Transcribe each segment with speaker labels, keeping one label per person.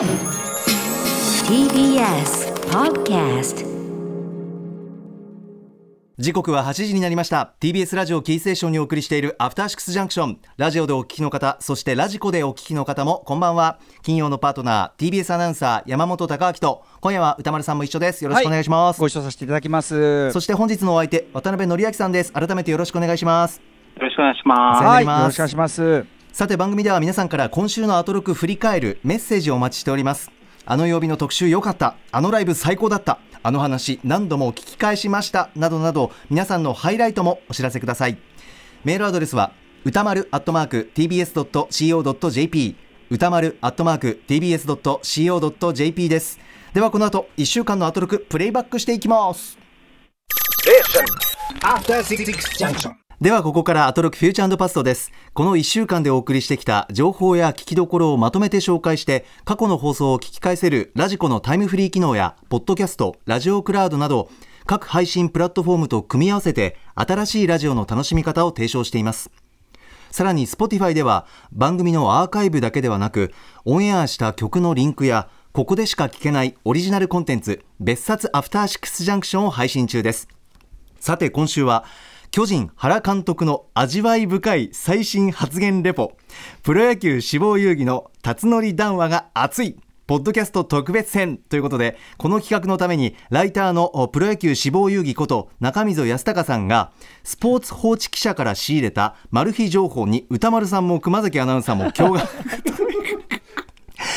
Speaker 1: TBS Podcast
Speaker 2: 時刻は8時になりました。TBS ラジオキーステーションにお送りしているアフターシックスジャンクションラジオでお聞きの方そしてラジコでお聞きの方もこんばんは。金曜のパートナー TBS アナウンサー山本貴明と今夜は歌丸さんも一緒です。よろしくお願いします、
Speaker 3: ご一緒させていただきます。
Speaker 2: そして本日のお相手渡辺則明さんです。改めてよろしくお願いします。
Speaker 4: よろしくお願いします。
Speaker 3: はい、よろしくお願いします。
Speaker 2: さて番組では皆さんから今週のアトロク振り返るメッセージをお待ちしております。あの曜日の特集良かった。あのライブ最高だった。あの話何度も聞き返しました。などなど皆さんのハイライトもお知らせください。メールアドレスは歌丸アットマーク tbs.co.jp 歌丸アットマーク tbs.co.jp です。ではこの後1週間のアトロクプレイバックしていきます。
Speaker 5: After Six Junction.
Speaker 2: ではここからアトロクフューチャーパストです。この1週間でお送りしてきた情報や聞きどころをまとめて紹介して過去の放送を聞き返せるラジコのタイムフリー機能やポッドキャストラジオクラウドなど各配信プラットフォームと組み合わせて新しいラジオの楽しみ方を提唱しています。さらに Spotify では番組のアーカイブだけではなくオンエアした曲のリンクやここでしか聞けないオリジナルコンテンツ別冊アフターシックスジャンクションを配信中です。さて今週は巨人原監督の味わい深い最新発言レポ。プロ野球志望遊戯の辰徳談話が熱い。ポッドキャスト特別編ということでこの企画のためにライターのプロ野球志望遊戯こと中溝康隆さんがスポーツ報知記者から仕入れたマル秘情報に歌丸さんも熊崎アナウンサーも驚愕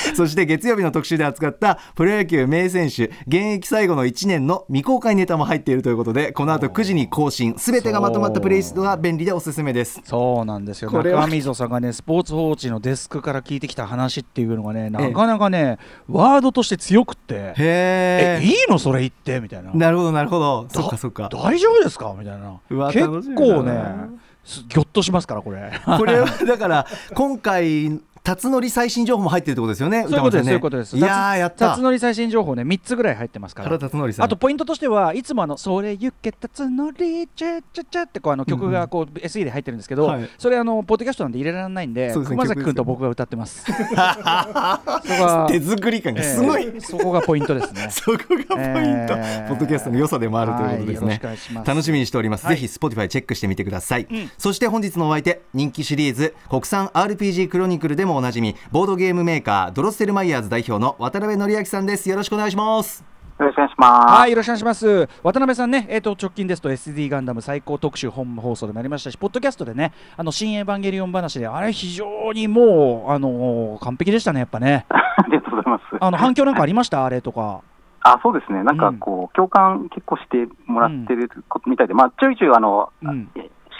Speaker 2: そして月曜日の特集で扱ったプロ野球名選手現役最後の1年の未公開ネタも入っているということでこの後9時に更新。すべてがまとまったプレイリストが便利でおすすめです。
Speaker 3: そう。なんですよ。
Speaker 2: これは。
Speaker 3: 中溝さんがね、スポーツ報知のデスクから聞いてきた話っていうのがね、なかなかね、ワードとして強くって、
Speaker 2: へ
Speaker 3: え、
Speaker 2: え
Speaker 3: いいのそれ言ってみたいな。
Speaker 2: なるほどなるほど。そっかそっか。
Speaker 3: 大丈夫ですか？みたいな。結構
Speaker 2: な
Speaker 3: ね、すぎょっとしますから、これ。
Speaker 2: これはだから今回辰徳最新情報も入ってるってことですよね
Speaker 3: そういうことです、そういうことです。
Speaker 2: いやーやった。
Speaker 3: 辰徳最新情報ね、3つぐらい入ってますから。
Speaker 2: 原。辰徳さん。
Speaker 3: あとポイントとしてはいつもあの「それゆけたつのりチャチャチャ」ってこうあの曲がこう SE で入ってるんですけど、
Speaker 2: はい。
Speaker 3: それあのポッドキャストなんで入れられないんで
Speaker 2: ですね
Speaker 3: 熊崎君と僕が歌ってます。そこが
Speaker 2: 手作り感がすごい、
Speaker 3: えーそこがポイントですね。
Speaker 2: そこがポイント、
Speaker 3: えー
Speaker 2: ポッドキャストの良さでもあるということですね、楽しみにしております、
Speaker 3: はい。
Speaker 2: ぜひ Spotify チェックしてみてください、
Speaker 3: ん。
Speaker 2: そして本日のお相手人気シリーズ国産 RPG クロニクルでもおなじみボードゲームメーカードロッセルマイヤーズ代表の渡辺則明さんですよろしくお願いします
Speaker 4: よろしくお願いします。
Speaker 3: はい、よろしくお願いします。渡辺さんね、えっ、と直近ですと SD ガンダム最高特集本放送でもありましたし、ポッドキャストでね、あの新エヴァンゲリオン話で、あれ非常にもうあの完璧でしたね、やっぱね。
Speaker 4: ありがとうございます。
Speaker 3: あの反響なんかありました？あれとか。
Speaker 4: あ、そうですね。なんかこう、共感結構してもらってることみたいで、まあ、ちょいちょいあの、
Speaker 3: うん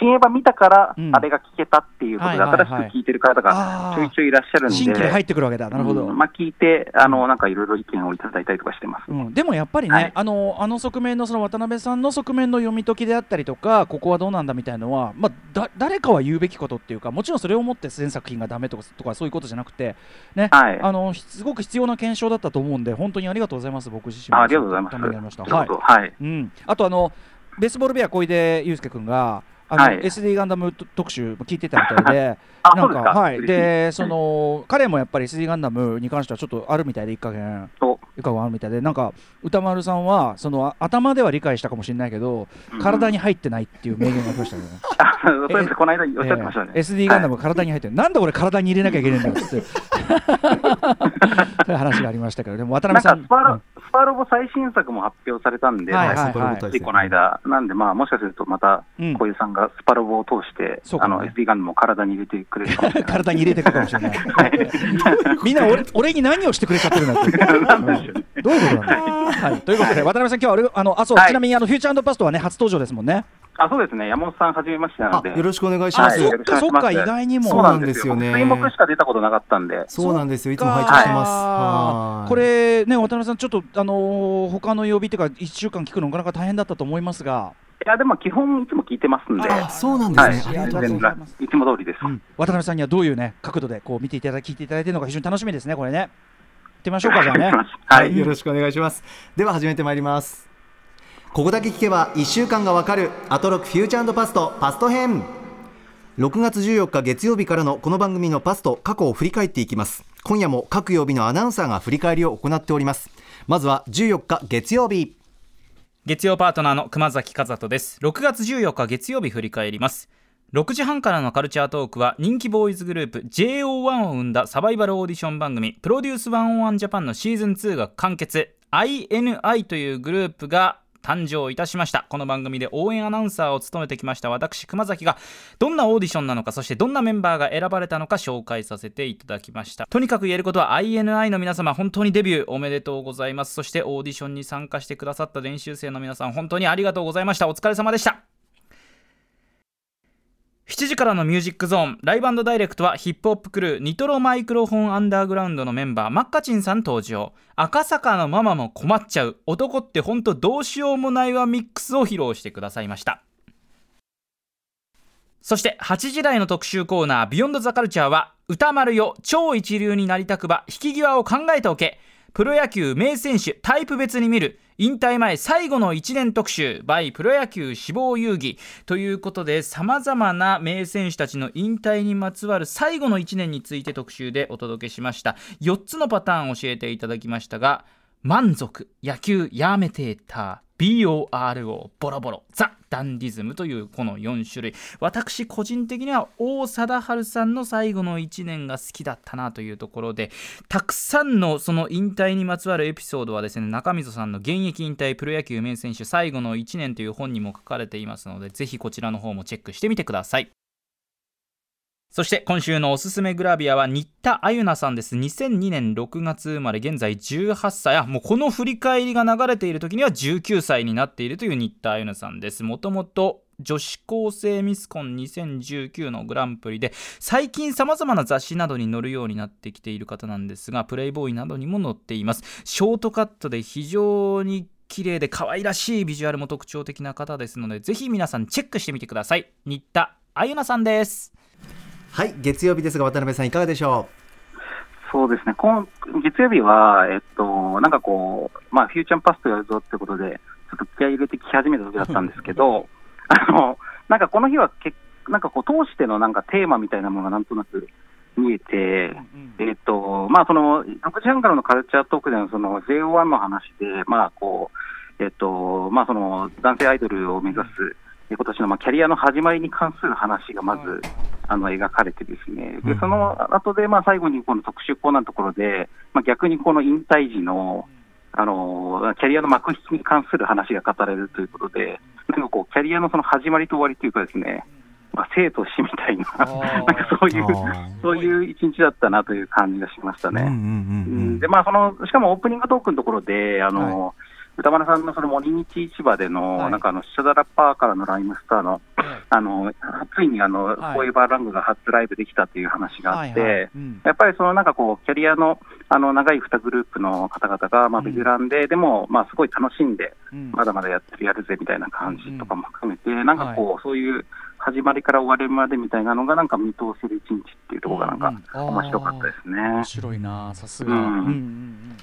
Speaker 4: 新エヴァ見たから
Speaker 3: うん、
Speaker 4: あれが聞けたっていうことで、新しく聞いてる方がちょいちょいいらっしゃるんで、
Speaker 3: 新規で入ってくるわけだ。なるほど。
Speaker 4: うん。まあ、聞いて、あの、なんかいろいろ意見をいただいたりとかしてます。
Speaker 3: うん、でもやっぱりね、
Speaker 4: はい。
Speaker 3: あのあの側面のその渡辺さんの側面の読み解きであったりとかここはどうなんだみたいのは、まあ、だ誰かは言うべきことっていうかもちろんそれをもって全作品がダメとかとかそういうことじゃなくて、ね。
Speaker 4: はい。
Speaker 3: あのすごく必要な検証だったと思うんで本当にありがとうございます僕自身も。
Speaker 4: あありがとうございます。
Speaker 3: はい。
Speaker 4: はい。
Speaker 3: うん、あとあのベースボールベア小出祐介君があの、
Speaker 4: はい。
Speaker 3: SD ガンダム特集聞いてたみたいで
Speaker 4: あ、
Speaker 3: なん
Speaker 4: か。
Speaker 3: はい、でその彼もやっぱり SD ガンダムに関してはちょっとあるみたいで一加減
Speaker 4: お。
Speaker 3: いかがあるみたいでなんか歌丸さんはそのあ頭では理解したかもしれないけど、
Speaker 4: うん。
Speaker 3: 体に入ってないっていう名言がありましたけどね。
Speaker 4: あそうですね。この間おっしゃってましたね。
Speaker 3: えー SD ガンダムが体に入ってる、なんで俺体に入れなきゃいけないんだよって そういう話がありましたけどでも渡辺さん
Speaker 4: かスパロ、スパロボ最新作も発表されたんで、
Speaker 3: はいはい
Speaker 2: スーパーロボット
Speaker 4: ついこの間、なんで、まあ、もしかするとまた
Speaker 3: うん、
Speaker 4: 小遊さんがスパロボを通して、
Speaker 3: そうかもね。
Speaker 4: あの SD ガンダムも体に入れてくれるかもしれない。
Speaker 3: 体に入れてくるかもしれない。みんな俺俺に何をしてくれちゃってるんだって。
Speaker 4: なんでしょうね。
Speaker 3: どういうことなんだ、はい、ということで、渡辺さん、今日は俺あのあそう、
Speaker 4: はい。
Speaker 3: ちなみにあのフューチャーパストはね、初登場ですもんね。
Speaker 4: あ、そうですね。山本さん、はじめましてなので。
Speaker 2: あよろしくお願いします、
Speaker 4: はい
Speaker 3: そっかそっか、意外にも。
Speaker 4: そうなんですよ。
Speaker 2: ね
Speaker 4: 水木しか出たことなかったんで。
Speaker 2: そうなんですよいつも拝聴してます、
Speaker 3: これね、渡辺さん、ちょっと、あのー他の曜日というか、1週間聞くのなかなか大変だったと思いますが、
Speaker 4: いや、でも基本いつも聞いてますんで。
Speaker 2: あそうなんですね、
Speaker 4: はい。
Speaker 2: ありがとうござい
Speaker 3: ます
Speaker 4: 然いつも通りです。
Speaker 3: うん渡辺さんにはどういうね、角度でこう見ていただき、聞いていただいてるのか、非常に楽しみですね、これね。行ってみましょうか、じゃあね。
Speaker 4: はい。
Speaker 2: よろしくお願いしますでは始めてまいりますここだけ聞けば1週間がわかるアトロクフューチャーパストパスト編。6月14日月曜日からのこの番組のパスと過去を振り返っていきます。今夜も各曜日のアナウンサーが振り返りを行っております。まずは14日月曜日。
Speaker 5: 月曜パートナーの熊崎和人です。6月14日月曜日振り返ります。6時半からのカルチャートークは人気ボーイズグループ JO1 を生んだサバイバルオーディション番組プロデュース101ジャパンのシーズン2が完結。INI というグループが誕生いたしました。この番組で応援アナウンサーを務めてきました。私熊崎がどんなオーディションなのかそしてどんなメンバーが選ばれたのか紹介させていただきました。とにかく言えることは INI の皆様本当にデビューおめでとうございます。そしてオーディションに参加してくださった練習生の皆さん本当にありがとうございました。お疲れ様でした。7時からのミュージックゾーン。ライブダイレクトはヒップホップクルーニトロマイクロフォンアンダーグラウンドのメンバーマッカチンさん登場。赤坂のママも困っちゃう。男ってほんとどうしようもないわミックスを披露してくださいました。そして8時台の特集コーナービヨンドザカルチャーは歌丸よ超一流になりたくば引き際を考えておけ。プロ野球名選手タイプ別に見る引退前最後の1年特集 by プロ野球志望遊戯ということでさまざまな名選手たちの引退にまつわる最後の1年について特集でお届けしました。4つのパターン教えていただきましたが満足野球やめてた。BORO ボロボロザ・ダンディズムというこの4種類。私個人的には王貞治さんの最後の1年が好きだったなというところでたくさんのその引退にまつわるエピソードはですね中溝さんの現役引退プロ野球名選手最後の1年という本にも書かれていますのでぜひこちらの方もチェックしてみてください。そして今週のおすすめグラビアは新田あゆなさんです。2002年6月生まれ、現在18歳。あ、もうこの振り返りが流れている時には19歳になっているという新田あゆなさんです。もともと女子高生ミスコン2019のグランプリで最近さまざまな雑誌などに載るようになってきている方なんですがプレイボーイなどにも載っていますショートカットで非常に綺麗で可愛らしいビジュアルも特徴的な方ですのでぜひ皆さんチェックしてみてください新田あゆなさんです
Speaker 2: はい月曜日ですが渡辺さんいかがでしょ
Speaker 4: う？そうですね。今月曜日は、えっと、なんかこう、まあ、フューチャーパストやるぞってことで、ちょっと気合い入れてき始めた時だったんですけど、あのなんかこの日はけ、なんかこう、通してのなんかテーマみたいなものがなんとなく見えて、えっと、まあ、その、6時半からのカルチャートークでのその JO1 の話で、まあ、こう、えっと、まあ、その、男性アイドルを目指す、今年のまあキャリアの始まりに関する話がまず、あの描かれてですね、でその後でまあ最後にこの特集コーナーのところで、まあ、逆にこの引退時のあのキャリアの幕引きに関する話が語られるということで、なんかこう、キャリアのその始まりと終わりというかですね、まあ、生と死みたいな、なんかそういう、そういう一日だったなという感じがしましたね。で、まあ、その、しかもオープニングトークのところで、あの、はい歌丸さんのその森道市場での、はい、なんかあの、シャダラッパーからのライムスターの、はい、あの、ついにあの、はい、フォーエバーラングが初ライブできたという話があって、はいはい。うん、やっぱりそのなんかこう、キャリアの、あの、長い2グループの方々が、まあ、ベテランで、うん、でも、まあ、すごい楽しんで、うん、まだまだやってる、やるぜみたいな感じとかも含めて、なんかこう、そういう、始まりから終わりまでみたいなのが、なんか見通せる一日っていうところが、なんか、面白かったですね。面
Speaker 3: 白いな、さすが。うんうんうん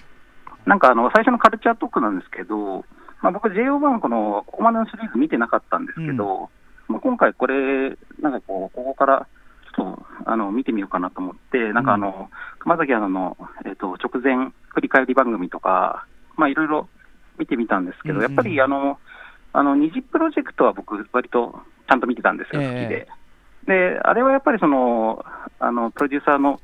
Speaker 4: なんかあの最初のカルチャートークなんですけど、まあ、僕、JO1 このここまでのシリーズ見てなかったんですけど、うん、まあ、今回これ、なんかこう、ここからちょっとあの見てみようかなと思って、なんかあの、うん、熊崎アナの、えーと、直前振り返り番組とか、まあ、いろいろ見てみたんですけど、うんうん、やっぱりあの、あの二次プロジェクトは僕、割とちゃんと見てたんですよ、好きで。で、あれはやっぱりその、あのプロデューサーの、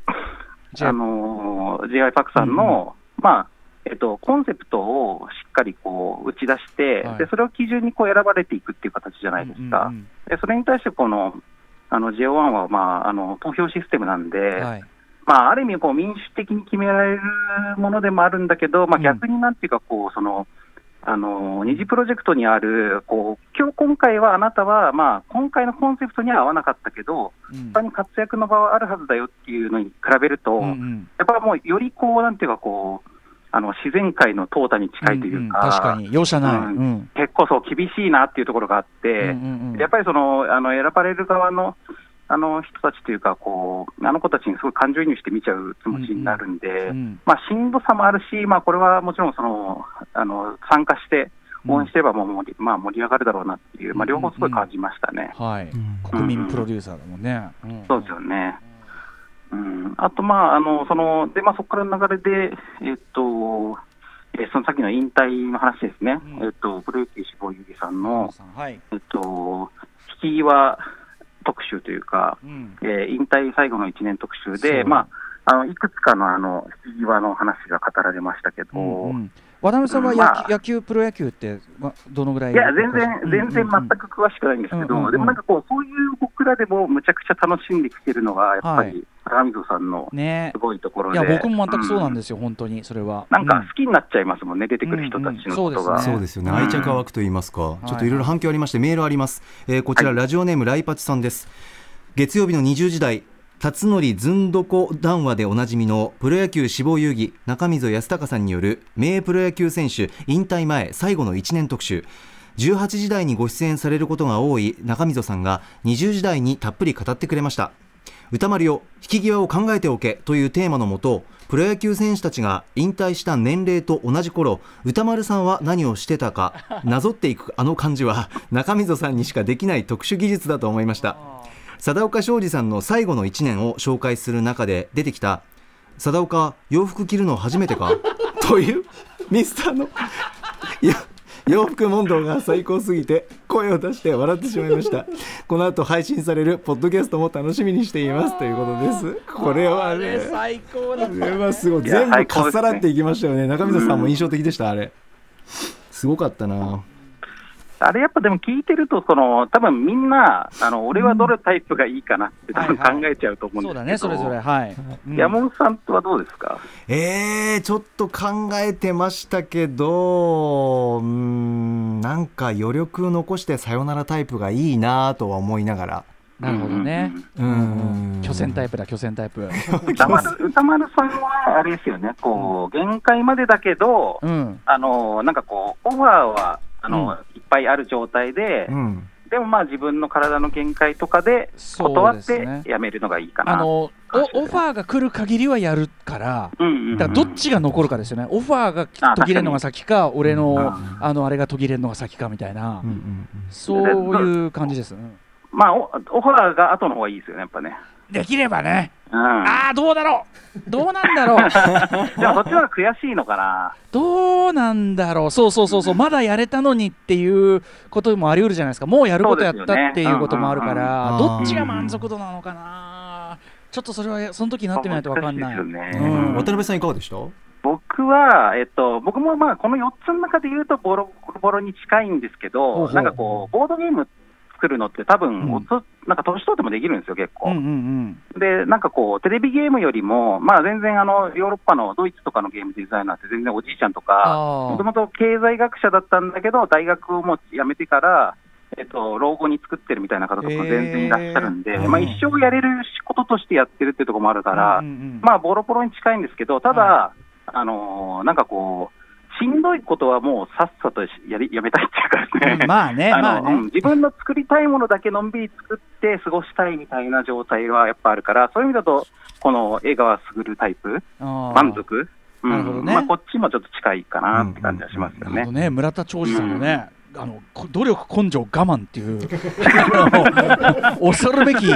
Speaker 4: あの J.I. パクさんの、うん、まあ、えっと、コンセプトをしっかりこう打ち出して、はい、でそれを基準にこう選ばれていくっていう形じゃないですか、うんうんうん、でそれに対してこのあの JO1 は、まあ、あの投票システムなんで、はい、まあ、ある意味こう、民主的に決められるものでもあるんだけど、まあ、逆になんていうかこう、そのあの二次プロジェクトにあるこう今日今回はあなたは、まあ、今回のコンセプトには合わなかったけど、うん、他に活躍の場はあるはずだよっていうのに比べると、うんうん、やっぱもうよりこう、なんていうかこう、あの自然界の淘汰に近いというか、うんうん、
Speaker 3: 確かに、容赦ない、う
Speaker 4: ん、結構そう厳しいなっていうところがあって、うんうんうん、やっぱりそのあの選ばれる側のあの人たちというかこう、あの子たちにすごい感情移入して見ちゃう気持ちになるんで、うんうん、まあ、しんどさもあるし、まあ、これはもちろんそのあの参加して応援してればもう盛り,、まあ、盛り上がるだろうなっていう、まあ、両方すごい感じましたね。
Speaker 3: はい、
Speaker 2: うん。
Speaker 3: 国民プロデューサーだもんね。ん。
Speaker 4: そうですよね。うん、あと、まあ、あのそのでまあ、そこからの流れで、えっと、えーそのさっきの引退の話ですね、
Speaker 3: うん。
Speaker 4: えっと、プロ野球志望遊戯さんの、
Speaker 3: はい。
Speaker 4: えっと、引き際特集というか、
Speaker 3: うん。
Speaker 4: えー引退最後の1年特集で、まあ、あのいくつかのあの引き際の話が語られましたけど、
Speaker 3: うんうん渡辺さんは野球,、
Speaker 4: まあ。
Speaker 3: 野球プロ野球って、ま、どのぐらい
Speaker 4: いや、全然、全然全く詳しくないんですけど、
Speaker 3: うんうんうん。
Speaker 4: でもなんかこう、そういう僕らでもむちゃくちゃ楽しんできてるのが、やっぱ
Speaker 3: はい。
Speaker 4: り、高溝さんの
Speaker 3: ね。
Speaker 4: すごいところで。
Speaker 3: いや僕も全くそうなん
Speaker 4: で
Speaker 3: ですよ、本当にそれは。
Speaker 4: なんか好きになっちゃいますもんね、出てくる人たちのことが。
Speaker 3: うんうんそうですね。
Speaker 2: そうですよね、
Speaker 4: うん。
Speaker 2: 愛着が湧くと言いますか、
Speaker 3: い。
Speaker 2: ちょっといろいろ反響ありまして、メールあります、えーこちら、ラジオネーム、ライパチさんです。月曜日の20時台辰徳ずんどこ談話でおなじみのプロ野球志望遊戯中溝康隆さんによる名プロ野球選手引退前最後の1年特集。18時台にご出演されることが多い中溝さんが20時台にたっぷり語ってくれました。歌丸よ引き際を考えておけというテーマのもとプロ野球選手たちが引退した年齢と同じ頃歌丸さんは何をしてたか なぞっていくあの感じは中溝さんにしかできない特殊技術だと思いました貞岡庄司さんの最後の1年を紹介する中で出てきた貞岡洋服着るの初めてか？というミスターのいや洋服問答が最高すぎて声を出して笑ってしまいました。この後配信されるポッドキャストも楽しみにしています。ということです。これはね
Speaker 3: 最高だ
Speaker 2: これはすごい。全部かっさらっていきましたよね。中溝さんも印象的でしたあれ。すごかったな
Speaker 4: あれやっぱでも聞いてると、その多分みんな、あの俺はどれタイプがいいかなって多分考えちゃうと思うん
Speaker 3: そう
Speaker 4: ですけど、
Speaker 3: だね、それぞれ、はい。うん。
Speaker 4: 山本さんとはどうですか？
Speaker 2: えー、ちょっと考えてましたけどうーんなんか余力残してさよならタイプがいいなとは思いながら。
Speaker 3: なるほどね。
Speaker 2: うーん。
Speaker 3: 巨船タイプだ、巨船タイプ。
Speaker 4: 歌丸 歌丸さんはあれですよね、こう限界までだけど、
Speaker 3: うん。
Speaker 4: あのなんかこう、オファーはあの、
Speaker 3: うん。
Speaker 4: いっぱいある状態で、
Speaker 2: うん。
Speaker 4: でもまあ自分の体の限界とかで断ってやめるのがいいかな。
Speaker 3: あのおオファーが来る限りはやるから、
Speaker 4: うんうんうん。
Speaker 3: だからどっちが残るかですよね、オファーが途切れるのが先か、俺の
Speaker 4: うん
Speaker 3: あのあれが途切れるのが先かみたいな。
Speaker 2: うんう、ん
Speaker 3: そういう感じです。うん
Speaker 4: まあオ、オファーが後の方がいいですよね、やっぱね。
Speaker 3: できればね、
Speaker 4: うん、
Speaker 3: ああ、どうだろう、どうなんだろう、
Speaker 4: でもそっちの方が悔しいのかな。
Speaker 3: どうなんだろう、そうそうそうそう、まだやれたのにっていうこともあり得るじゃないですか、もうやることやったっていうこともあるから、
Speaker 2: そうですよね。
Speaker 3: どっちが満足度なのかな、ちょっとそれはその時になってみない。と分かんない。
Speaker 4: いね。
Speaker 3: うん。
Speaker 2: 渡辺さんいかがでした？
Speaker 4: 僕は、えっと、僕もまあこの4つの中で言うとボロボロに近いんですけど、
Speaker 3: ほうほう。
Speaker 4: なんかこう、ボードゲーム作るのって、多分、
Speaker 3: うん。
Speaker 4: なんか年取ってもできるんですよ、結構。
Speaker 3: うんうん
Speaker 4: で、なんかこう、テレビゲームよりも、まあ全然あの、ヨーロッパのドイツとかのゲームデザイナーって全然おじいちゃんとか、もともと経済学者だったんだけど、大学をもう辞めてから、えっと、老後に作ってるみたいな方とかも全然いらっしゃるんで、
Speaker 2: へー
Speaker 4: まあ一生やれる仕事としてやってるっていうところもあるから、
Speaker 3: うんうんうん。
Speaker 4: まあ、ボロボロに近いんですけど、ただ、あのーなんかこう、しんどいことはもうさっさとやりやめたいっていうかね、
Speaker 3: うんまあね、
Speaker 4: あの
Speaker 3: まあ
Speaker 4: うん
Speaker 3: ね。
Speaker 4: 自分の作りたいものだけのんびり作って過ごしたいみたいな状態はやっぱあるから、そういう意味だと、この江川卓タイプ、満足、うん。
Speaker 3: なるほどね。
Speaker 4: まあ、こっちもちょっと近いかなって感じはしますよね。
Speaker 3: なるほ。どね。村田兆治さんのね、あのこ努力、根性、我慢っていう 恐るべき、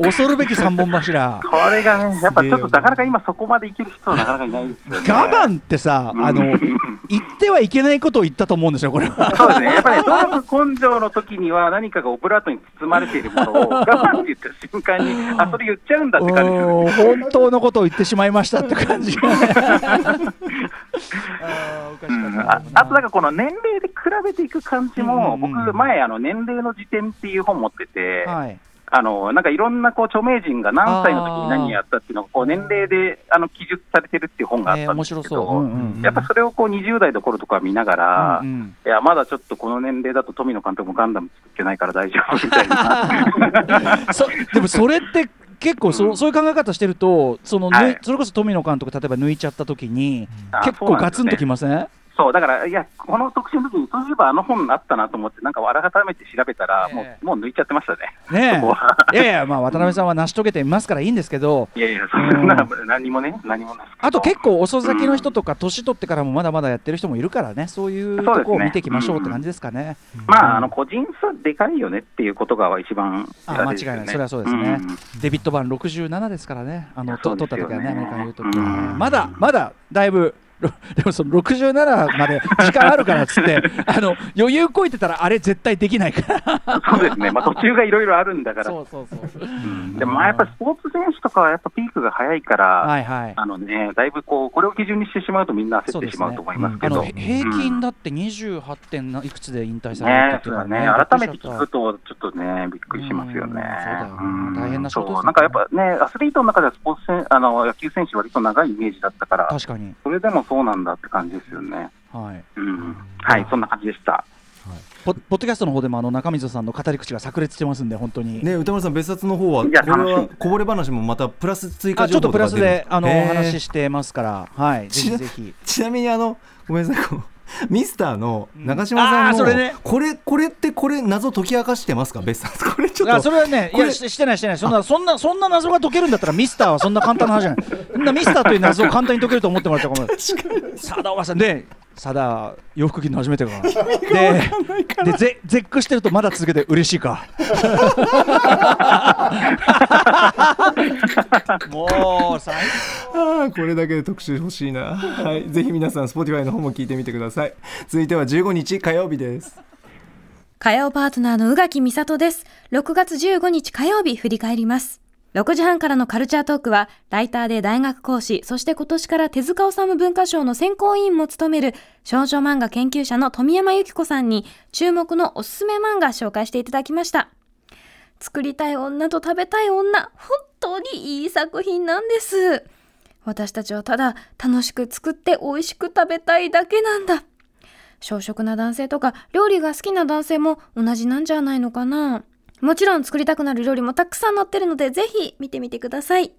Speaker 3: 恐るべき三本柱。
Speaker 4: これがね、やっぱちょっとなかなか今そこまでいける人はなかなかいないですよね。
Speaker 3: 我慢ってさ、あの
Speaker 4: うん
Speaker 3: 言ってはいけないことを言ったと思うんですよ、これは。
Speaker 4: そうですね、やっぱり、ね、努力根性の時には何かがオブラートに包まれているものを 我慢って言った瞬間に、あ、それ言っちゃうんだって感じね。
Speaker 3: うん本当のことを言ってしまいましたって感じ。あ
Speaker 4: と、なんかこの年齢で比べていく感じも、僕、前、あの年齢の辞典っていう本持ってて、
Speaker 3: はい、
Speaker 4: あのなんかいろんなこう著名人が何歳の時に何やったっていうのがこう年齢であの記述されてるっていう本があったんですけ。ど、やっぱそれをこう20代の頃とか見ながら、
Speaker 3: うんうん。
Speaker 4: いや、まだちょっとこの年齢だと富野監督もガンダム作ってないから大丈夫みたいな。
Speaker 3: そでもそれって結構そ,、うそういう考え方してるとその、
Speaker 4: はい。
Speaker 3: それこそ富野監督例えば抜いちゃった時に
Speaker 4: あ
Speaker 3: 結構ガツンときません？
Speaker 4: そう、だから、いや、この特集の時に、そういえばあの本あったなと思って、なんか改めて調べたら、も
Speaker 3: え
Speaker 4: う、もう抜いちゃってましたね。
Speaker 3: ね いやいや、まあ、渡辺さんは成し遂げていますからいいんですけど、
Speaker 4: いやいや、そんな、何もね、何もない
Speaker 3: あと結構遅咲きの人とか、年取ってからもまだまだやってる人もいるからね、そういうとこを見ていきましょうって感じですかね。
Speaker 4: まあ、あの、個人差でかいよねっていうことが一番、
Speaker 3: あ間違いない、それはそうですね。
Speaker 4: ん
Speaker 3: デビッド・バン67ですからね、あの
Speaker 4: ね。
Speaker 3: 取った時はね、アメリカにいる時はね、
Speaker 4: うん。
Speaker 3: まだまだだいぶ。ろでもその67まで時間あるからっつって あの余裕こいてたらあれ絶対できないから。
Speaker 4: そうですね、まあ、途中がいろいろあるんだから、
Speaker 3: そうそうそう
Speaker 4: う。ん。でもまあやっぱスポーツ選手とかはやっぱピークが早いから、
Speaker 3: はいはい。
Speaker 4: あのね、だいぶこうこれを基準にしてしまうと、みんな焦ってしまうと思いますけど、
Speaker 3: 平均だって28点ないくつで引退されたっていうか
Speaker 4: だね、改めて聞くと、ちょっとね、びっくりしますよね。
Speaker 3: うんそうだ。よね
Speaker 4: うん。
Speaker 3: 大変な仕事で
Speaker 4: なんかやっぱね、アスリートの中ではスポーツ選あの野球選手、割と長いイメージだったから、
Speaker 3: 確かに。
Speaker 4: それでもそうなんだって感じですよね。
Speaker 3: はい。
Speaker 4: うん、はい、そんな感じでした。
Speaker 3: ポポッドキャストの方でもあの中溝さんの語り口が炸裂してますんで本当に、
Speaker 2: ね歌丸さん別冊の方はこれはこぼれ話もまたプラス追加
Speaker 3: あちょっとプラスであのお話ししてますから。はい。ぜひぜひ。
Speaker 2: ちなみにあのごめんなさい ミスターの長嶋さんの、
Speaker 3: うんね。
Speaker 2: これこれってこれ謎解き明かしてますか？別冊。これちょっと。
Speaker 3: あそれはね、いやししてないしてない、そんなそんなそんな謎が解けるんだったらミスターはそんな簡単な話じゃない。ミスターという謎を簡単に解けると思ってもらったら困る。さだおばさんで、さだ洋服着るの初めてか。で、でぜ絶句してるとまだ続けて嬉しいか。もう最
Speaker 2: あーこれだけで特集欲しいな、はい、ぜひ皆さん Spotify の方も聞いてみてください続いては15日火曜日です
Speaker 6: 火曜パートナーの宇垣美里です。6月15日火曜日振り返ります。6時半からのカルチャートークは、ライターで大学講師、そして今年から手塚治虫文化賞の選考委員も務める少女漫画研究者の富山由紀子さんに注目のおすすめ漫画紹介していただきました。作りたい女と食べたい女、本当にいい作品なんです。私たちはただ楽しく作って美味しく食べたいだけなんだ。小食な男性とか料理が好きな男性も同じなんじゃないのかなもちろん作りたくなる料理もたくさん載ってるのでぜひ見てみてください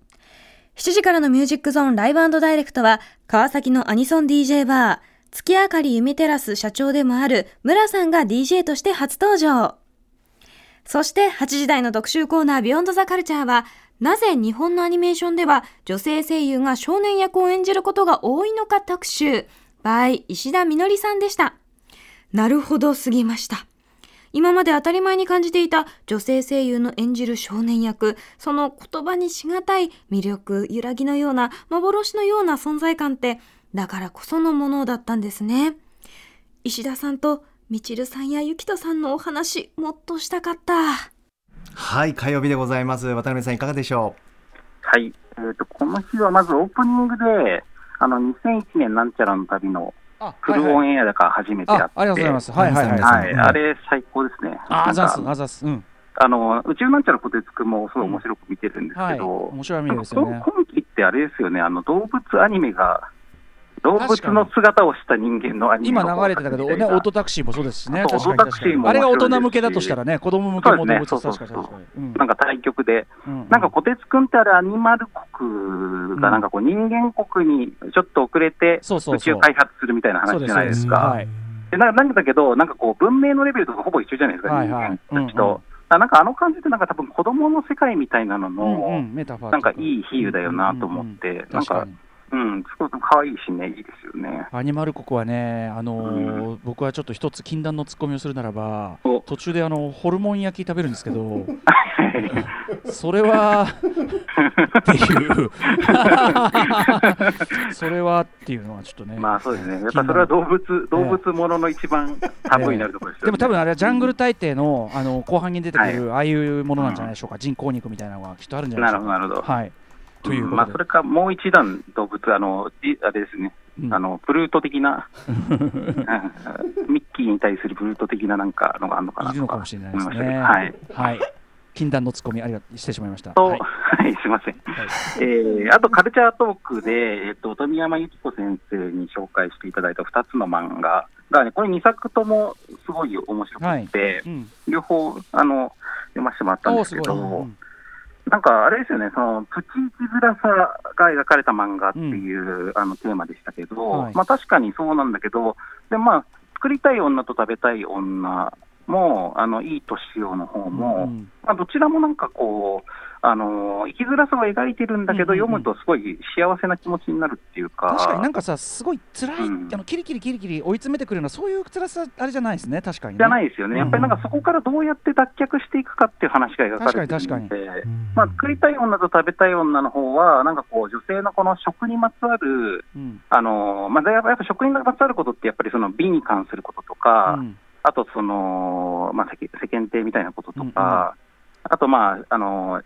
Speaker 6: 7時からのミュージックゾーンライブダイレクトは川崎のアニソン DJ バー月明かり夢テラス社長でもある村さんが DJ として初登場そして8時台の特集コーナービヨンドザカルチャーはなぜ日本のアニメーションでは女性声優が少年役を演じることが多いのか特集 by 石田みのりさんでした。なるほどすぎました。今まで当たり前に感じていた女性声優の演じる少年役、その言葉にしがたい魅力、揺らぎのような幻のような存在感って、だからこそのものだったんですね。石田さんとみちるさんやゆきとさんのお話、もっとしたかった。
Speaker 2: はい火曜日でございます渡辺さんいかがでしょ
Speaker 4: はい、えー、とこの日はまずオープニングで、あの2001年なんちゃらの旅の
Speaker 3: あ
Speaker 4: フルオンエアだから初めてやって、
Speaker 3: あありがとうございます。はいはいはい。
Speaker 4: はい、
Speaker 2: うん
Speaker 4: あれ最高ですね。
Speaker 3: あ、あざっす、あざっす。うん。
Speaker 4: あの宇宙なんちゃらポテツクもすごい面白く見てるんです
Speaker 3: はい。
Speaker 4: けど、
Speaker 3: 面白い見
Speaker 4: なんか
Speaker 3: るですよね。
Speaker 4: 今期ってあれですよね、あの動物アニメが、動物の姿をした人間のアニメ
Speaker 3: 今
Speaker 4: の
Speaker 3: 流れてたけど、ね、オートタクシーもそうですしね。
Speaker 4: オートタクシーも
Speaker 3: あれが大人向けだとしたらね、子供向けも動物
Speaker 4: ね
Speaker 3: 確かに。確
Speaker 4: なんか対局で、
Speaker 3: うん。
Speaker 4: なんかこてつくんってあれ、アニマル国がなんかこう人間国にちょっと遅れて宇宙開発するみたいな話じゃないですか。
Speaker 3: はい。
Speaker 4: でななんだけど、なんかこう文明のレベルとかほぼ一緒じゃないですか、人間たちと。なんかあの感じってなんか多分子供の世界みたいなの
Speaker 3: うん
Speaker 4: の、なんかいい比喩だよなと思って、
Speaker 3: うんうんうん
Speaker 4: なんかうん、すごく可愛いしね、いいですよね。
Speaker 3: アニマル国はね、あのー
Speaker 4: う
Speaker 3: 僕はちょっと一つ禁断のツッコミをするならば
Speaker 4: お。
Speaker 3: 途中であのホルモン焼き食べるんですけど それはっていう。それはっていうのはちょっとね
Speaker 4: まあそうですね、やっぱそれは動物、動物ものの一番タブーになるところですよね。
Speaker 3: でも多分あれはジャングル大帝のあの後半に出てくる、ああいうものなんじゃないでしょうか、人工肉みたいなのがきっとあるんじゃない
Speaker 4: なるほど、
Speaker 3: でしょうか。
Speaker 4: なるほど。
Speaker 3: はい、という
Speaker 4: うんまあ、それかもう一段動物、あの、いあれですね、
Speaker 3: うん。
Speaker 4: あの、プルート的な、うん。ミッキーに対するプルート的ななんかのがあるのかなと
Speaker 3: いるのかもしれないですね。
Speaker 4: ど。はい。
Speaker 3: はい、禁断のツッコミありがしてしまいました。
Speaker 4: と、
Speaker 3: は
Speaker 4: はい。い、すいません。えーあと、カルチャートークで、えっと、富山由紀子先生に紹介していただいた2つの漫画が、ね、これ2作ともすごい面白くて、
Speaker 3: うん、
Speaker 4: 両方、あの、読ませてもらったんですけど
Speaker 3: ん、
Speaker 4: なんかあれですよね、そのプチ生きづらさが描かれた漫画っていう、あのテーマでしたけど、
Speaker 3: はい。
Speaker 4: まあ確かにそうなんだけど、でまあ、作りたい女と食べたい女も、あのいい年用の方も、
Speaker 3: うん。
Speaker 4: まあ、どちらもなんかこう、あの生きづらさを描いてるんだけど、
Speaker 3: うんうんうん。
Speaker 4: 読むとすごい幸せな気持ちになるっていうか、
Speaker 3: 確かになんかさすごい辛い、
Speaker 4: うん。
Speaker 3: あのキリキリキリキリ追い詰めてくるようなそういう辛さあれじゃないですね。確かに、ね、
Speaker 4: じゃないですよね、
Speaker 3: うん。
Speaker 4: やっぱりなんかそこからどうやって脱却していくかっていう話が描かれてる
Speaker 3: 確かに
Speaker 4: ので、まあ、作りたい女と食べたい女の方は、なんかこう、女性のこの食にまつわる、
Speaker 3: うん。
Speaker 4: あのまあ、やっぱやっぱ食にまつわることって、やっぱりその美に関することとか、
Speaker 3: うん。
Speaker 4: あとその、まあ、世間世間体みたいなこととか、あと、まあ、あのや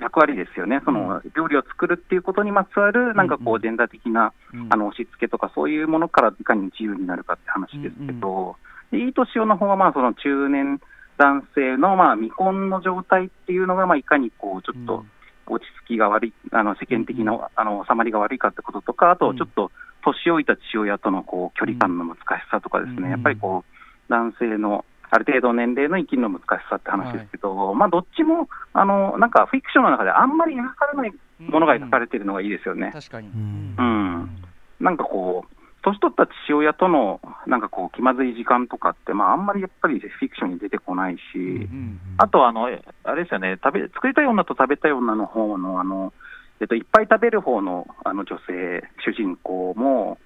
Speaker 4: 役割ですよね、その料理を作るっていうことにまつわる、なんかこ
Speaker 3: う
Speaker 4: ジェンダー的な
Speaker 3: うん。
Speaker 4: あの押し付けとか、そういうものからいかに自由になるかって話ですけど、でいい年をの方はまあその中年男性のまあ未婚の状態っていうのが、まあいかにこうちょっと落ち着きが悪い、あの世間的なあの収まりが悪いかってこととか、あとちょっと年老いた父親とのこう距離感の難しさとかです
Speaker 3: うん
Speaker 4: ね、やっぱりこう男性のある程度年齢の生きるの難しさって話ですけど、まあどっちもあのなんかフィクションの中であんまり描かれないものが描かれているのがいいですよね。
Speaker 3: 確かに、
Speaker 2: ん。
Speaker 4: うん。なんかこう、年取った父親とのなんかこう気まずい時間とかって、まあ、あんまりやっぱりフィクションに出てこないし、
Speaker 3: うん。
Speaker 4: あとあの、あれですよね、食べ作りたい女と食べたい女の方のあの、えっと、いっぱい食べる方のあの女性、主人公も、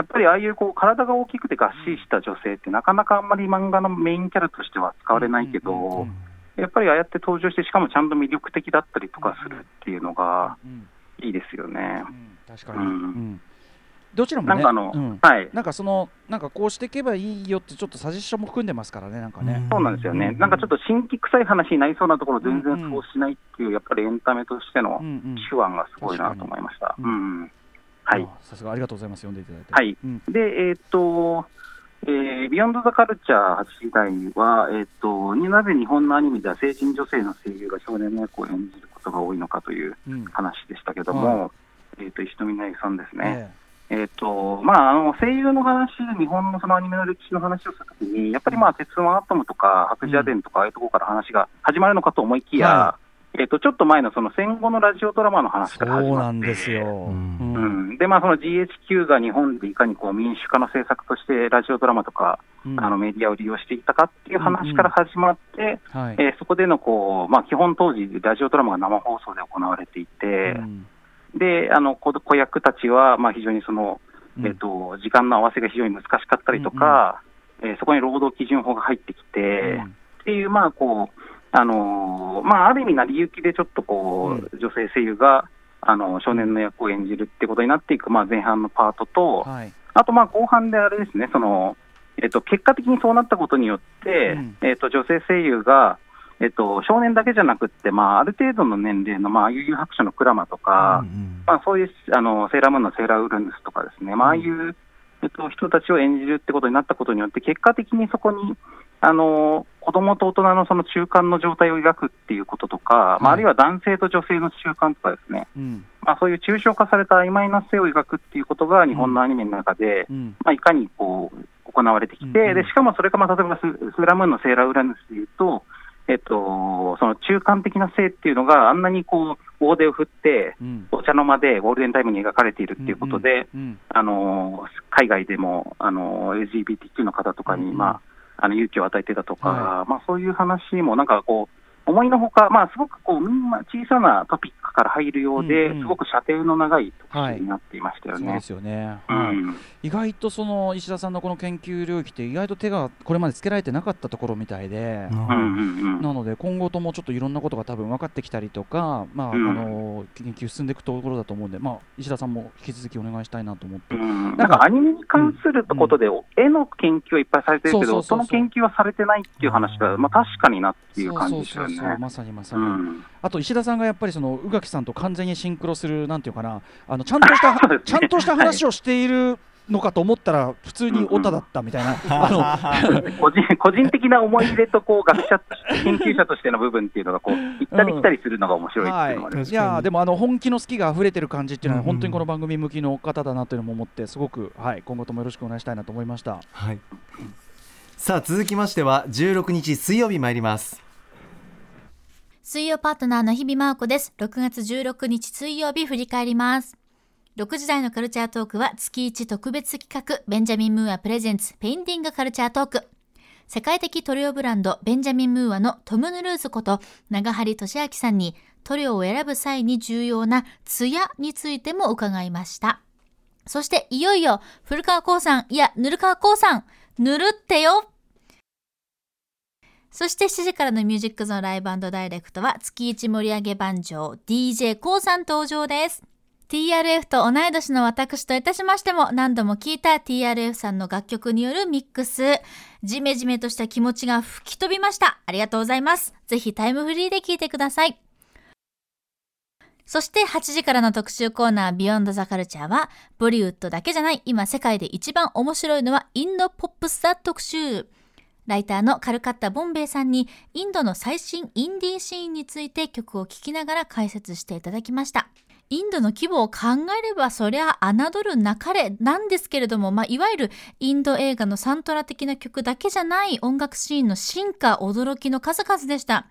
Speaker 4: やっぱりああいうこう体が大きくてがっしりした女性って、なかなかあんまり漫画のメインキャラとしては使われないけど、やっぱりああやって登場して、しかもちゃんと魅力的だったりとかするっていうのが
Speaker 3: うん
Speaker 4: いいですよね。
Speaker 3: うん確かに、
Speaker 4: うん。
Speaker 3: うん。どちらもね。
Speaker 4: なんかあの、
Speaker 3: うん。
Speaker 4: はい。
Speaker 3: なんかそのなんかこうしていけばいいよってちょっとサジェッションも含んでますからねなんかね、
Speaker 4: そうなんですよね、
Speaker 3: うん
Speaker 4: なんかちょっと新規臭い話になりそうなところ、全然そうしないっていう、やっぱりエンタメとしての手腕がすごいなと思いました。うんはい。
Speaker 3: あさすがありがとうございます。読んでいただいて。
Speaker 4: はい。
Speaker 3: うん。
Speaker 4: で、えーっと、えービヨンド・ザ・カルチャー8時台は、えーっと、なぜ日本のアニメでは成人女性の声優が少年の役を演じることが多いのかという
Speaker 3: うん。
Speaker 4: 話でしたけども、えーっと石富内さんですね。
Speaker 3: え
Speaker 4: え。ーとまあ、あの声優の話で日本のそのアニメの歴史の話をするときに、やっぱりまあ鉄腕アトムとか白蛇伝とか、ああいうところから話が始まるのかと思いきや、
Speaker 3: は
Speaker 4: えー、とちょっと前のその戦後のラジオドラマの
Speaker 3: え
Speaker 4: 話
Speaker 3: そ
Speaker 4: から始まって、
Speaker 3: うなんですよ、
Speaker 2: うん。
Speaker 3: うん。
Speaker 4: うん。でまあ、その GHQ が日本でいかにこう民主化の政策としてラジオドラマとか、
Speaker 3: うん。
Speaker 4: あのメディアを利用していったかっていう話から始まって、
Speaker 3: はい。
Speaker 4: えーそこでのこう、まあ、基本当時、ラジオドラマが生放送で行われていて、
Speaker 3: うん。
Speaker 4: であの子子役たちはまあ非常にその、
Speaker 3: うん。
Speaker 4: えっと、時間の合わせが非常に難しかったりとか、えーそこに労働基準法が入ってきて、
Speaker 3: うん。
Speaker 4: っていう、まあこうあのーまあ、ある意味、成り行きでちょっとこう、女性声優が、あの少年の役を演じるってことになっていく、まあ、前半のパートと、
Speaker 3: はい。
Speaker 4: あとまあ後半であれですね、そのえっと、結果的にそうなったことによって、
Speaker 3: うん。
Speaker 4: えっと、女性声優が、えっと、少年だけじゃなくって、まあ、ある程度の年齢の、まあ、悠々白書のクラマとか、まあ、そういうあのセーラームーンのセーラーウルヌスとかですね、まあ、ああいう、えっと、人たちを演じるってことになったことによって、結果的にそこにあの子供と大人のその中間の状態を描くっていうこととか、まあ、あるいは男性と女性の中間とかですね、
Speaker 3: うん。
Speaker 4: まあ、そういう抽象化された曖昧な性を描くっていうことが日本のアニメの中で、
Speaker 3: うん。
Speaker 4: まあ、いかにこう行われてきて、
Speaker 3: うんうん。
Speaker 4: でしかもそれが、まあ、例えばススーラームーンのセーラーウラヌスでいうと、えっと、その中間的な性っていうのがあんなにこう大手を振って、
Speaker 3: うん。
Speaker 4: お茶の間でゴールデンタイムに描かれているっていうことで、
Speaker 3: うん
Speaker 4: あの海外でもあの LGBTQ の方とかに、まあ、あの勇気を与えてたとか、
Speaker 3: は
Speaker 4: まあ、そういう話もなんかこう、思いのほか、まあ、すごくこうみんな小さなトピックから入るようで、
Speaker 3: うんうん。
Speaker 4: すごく射程の長い特集になっていましたよね。
Speaker 3: そうですよね、
Speaker 4: う
Speaker 3: はい。
Speaker 4: ん
Speaker 3: 意外とその石田さんのこの研究領域って意外と手がこれまでつけられてなかったところみたいで、
Speaker 4: うん
Speaker 3: なので今後ともちょっといろんなことが多分分かってきたりとか、まあ
Speaker 4: うん。
Speaker 3: あの研究進んでいくところだと思うんで、まあ、石田さんも引き続きお願いしたいなと思って、
Speaker 4: うん。
Speaker 3: な
Speaker 4: んんかアニメに関することで、絵の研究はいっぱいされてるけど、
Speaker 3: そ
Speaker 4: の研究はされてないっていう話が、まあ、確かになっていう感じですよね。
Speaker 3: まさにまさ
Speaker 4: う
Speaker 3: に、
Speaker 4: ん。
Speaker 3: あと石田さんがやっぱりその宇垣さんと完全にシンクロするなんていうかなあのちゃんとした、
Speaker 4: ね。
Speaker 3: ちゃんとした話をしているのかと思ったら普通にオタだったみたいな、あ
Speaker 4: 個人個人的な思い入れとこう学者、研究者としての部分っていうのがこう行ったり来たりするのが面白いっていうのもあり
Speaker 3: の、
Speaker 4: ます
Speaker 3: い、いやーでもあの本気の好きが溢れてる感じっていうのは
Speaker 2: うんうん
Speaker 3: 本当にこの番組向きの方だなというのも思ってすごく、はい、今後ともよろしくお願いしたいなと思いました。
Speaker 2: はい。さあ続きましては16日水曜日参ります。
Speaker 7: 水曜パートナーの日比麻音子です。6月16日水曜日振り返ります。6時台のカルチャートークは月1特別企画、ベンジャミン・ムーア presents Painting Culture Talk。世界的塗料ブランドベンジャミン・ムーアのトム・ヌルーズこと長張俊明さんに塗料を選ぶ際に重要なツヤについても伺いました。そしていよいよ古川光さん、いや、ぬる川光さん、ぬるってよそして7時からのミュージックゾーンライブダイレクトは月1盛り上げ番長 DJ コウさん登場です。TRF と同い年の私といたしましても何度も聴いた TRF さんの楽曲によるミックス。ジメジメとした気持ちが吹き飛びました。ありがとうございます。ぜひタイムフリーで聴いてください。そして8時からの特集コーナー Beyond the Culture はボリウッドだけじゃない今世界で一番面白いのはインドポップスだ特集。ライターのカルカッタ・ボンベイさんにインドの最新インディーシーンについて曲を聴きながら解説していただきました。インドの規模を考えればそりゃ侮るなかれなんですけれども、まあ、いわゆるインド映画のサントラ的な曲だけじゃない音楽シーンの進化驚きの数々でした。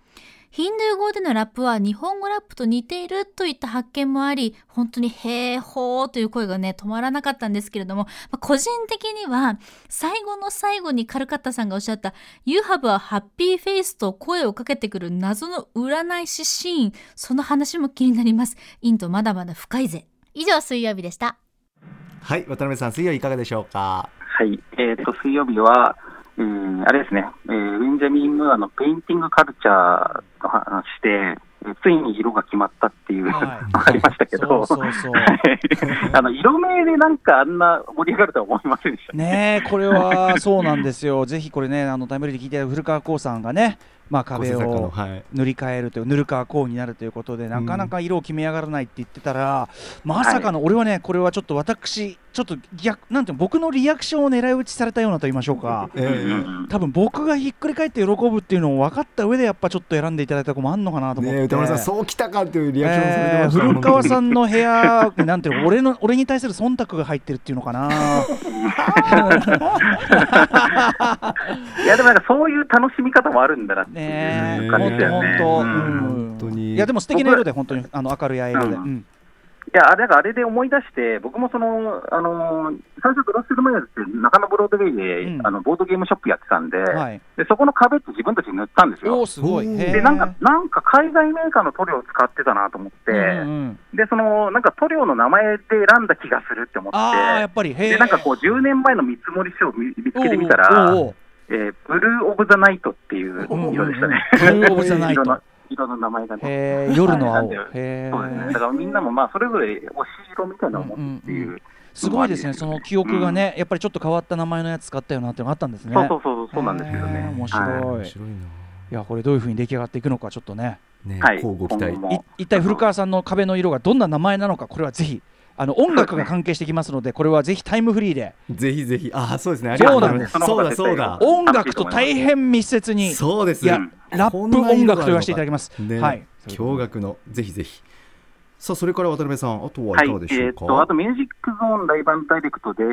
Speaker 7: ヒンドゥー語でのラップは日本語ラップと似ているといった発見もあり、本当にへーほーという声がね、止まらなかったんですけれども、まあ、個人的には最後の最後にカルカッタさんがおっしゃった You have a happy face と声をかけてくる謎の占い師シーン、その話も気になります。インドまだまだ深いぜ。以上、水曜日でした。
Speaker 2: はい渡辺さん水曜いかがでしょうか？
Speaker 4: はい、えー、と水曜日は、えーあれですね、えーベンジャミン・ムーアの Painting Culture の話で、えーついに色が決まったっていう、
Speaker 3: はい。
Speaker 4: ありましたけど、
Speaker 3: そうそうそう。
Speaker 4: あの色名でなんかあんな盛り上がるとは思いませんでした。
Speaker 3: ねえこれはそうなんですよ。ぜひこれねあのタイムリーで聞いて古川耕さんがねまあ壁を
Speaker 2: はい。
Speaker 3: 塗り替えるという塗る川耕になるということでなかなか色を決め上がらないって言ってたら、まさかの俺はねこれはちょっと私ちょっと逆なんていうの僕のリアクションを狙い撃ちされたようなと言いましょうか。
Speaker 2: えー
Speaker 4: ん
Speaker 3: 多分僕がひっくり返って喜ぶっていうのを分かった上でやっぱちょっと選んでいただいたとこもあんのかなと思って、
Speaker 2: ね宇多丸さんそうきたかっていうリアクションされてました、
Speaker 3: えー古川さ
Speaker 2: ん
Speaker 3: んの部屋なんていうの俺の俺に対する忖度が入ってるっていうのかな。
Speaker 4: いやでもなんかそういう楽しみ方もあるんだなっていう感じだよね。
Speaker 3: 本当
Speaker 4: うん。
Speaker 3: 本
Speaker 2: 本当に。
Speaker 3: いやでも素敵な色で本当にあの明るい色で、
Speaker 4: うん。
Speaker 3: うん
Speaker 4: いや、あれ、なんかあれで思い出して、僕もその、あのー最初、グラスルマイヤーズって中野ブロードウェイで、
Speaker 3: うん
Speaker 4: あのボードゲームショップやってたんで、
Speaker 3: はい
Speaker 4: でそこの壁って自分たちで塗ったんですよ。
Speaker 3: す
Speaker 4: で、なんか、なんか海外メーカーの塗料を使ってたなと思って、
Speaker 3: うんうん
Speaker 4: で、その、なんか塗料の名前で選んだ気がするって思
Speaker 3: ああや
Speaker 4: っ、
Speaker 3: ってぱり
Speaker 4: で、なんかこう、10年前の見積もり書を見見つけてみたら、
Speaker 3: おうおうおう
Speaker 4: えーブルー・オブ・ザ・ナイトっていう色でしたね。
Speaker 3: ブルーオブザナイト
Speaker 4: 色の名前がね。
Speaker 3: 夜の青。
Speaker 4: はい
Speaker 3: へ
Speaker 4: そうですね。
Speaker 3: え
Speaker 4: だからみんなもまあそれぞれ推し色みたいなのを持つっていう。
Speaker 3: うんうん。すごいですねその記憶がねやっぱりちょっと変わった名前のやつ使ったよなっていうのがあったんですね。
Speaker 4: そうそうそうそうなんですよ
Speaker 3: へー
Speaker 4: ね。
Speaker 3: 面白い、
Speaker 4: はい。
Speaker 2: 面白いな。い
Speaker 3: やこれどういうふうに出来上がっていくのかちょっとね。
Speaker 2: ね、
Speaker 4: はい
Speaker 3: 一体古川さんの壁の色がどんな名前なのかこれはぜひあの音楽が関係してきますのでこれはぜひタイムフリーで。
Speaker 2: ぜひぜひ。あそうですね。ありがとうございます。
Speaker 4: そう
Speaker 2: だそうだ。
Speaker 3: 音楽と大変密接に
Speaker 2: そうです。
Speaker 3: いや
Speaker 2: ね
Speaker 3: ラップ音楽と言わせていただきます。
Speaker 2: ね、
Speaker 3: はい。
Speaker 2: 驚愕の。ぜひぜひ。さあそれから渡辺さんあとは
Speaker 4: はい。い
Speaker 2: かがでしょうか、
Speaker 4: えーっとあとミュージックゾーンライブダイレクトで、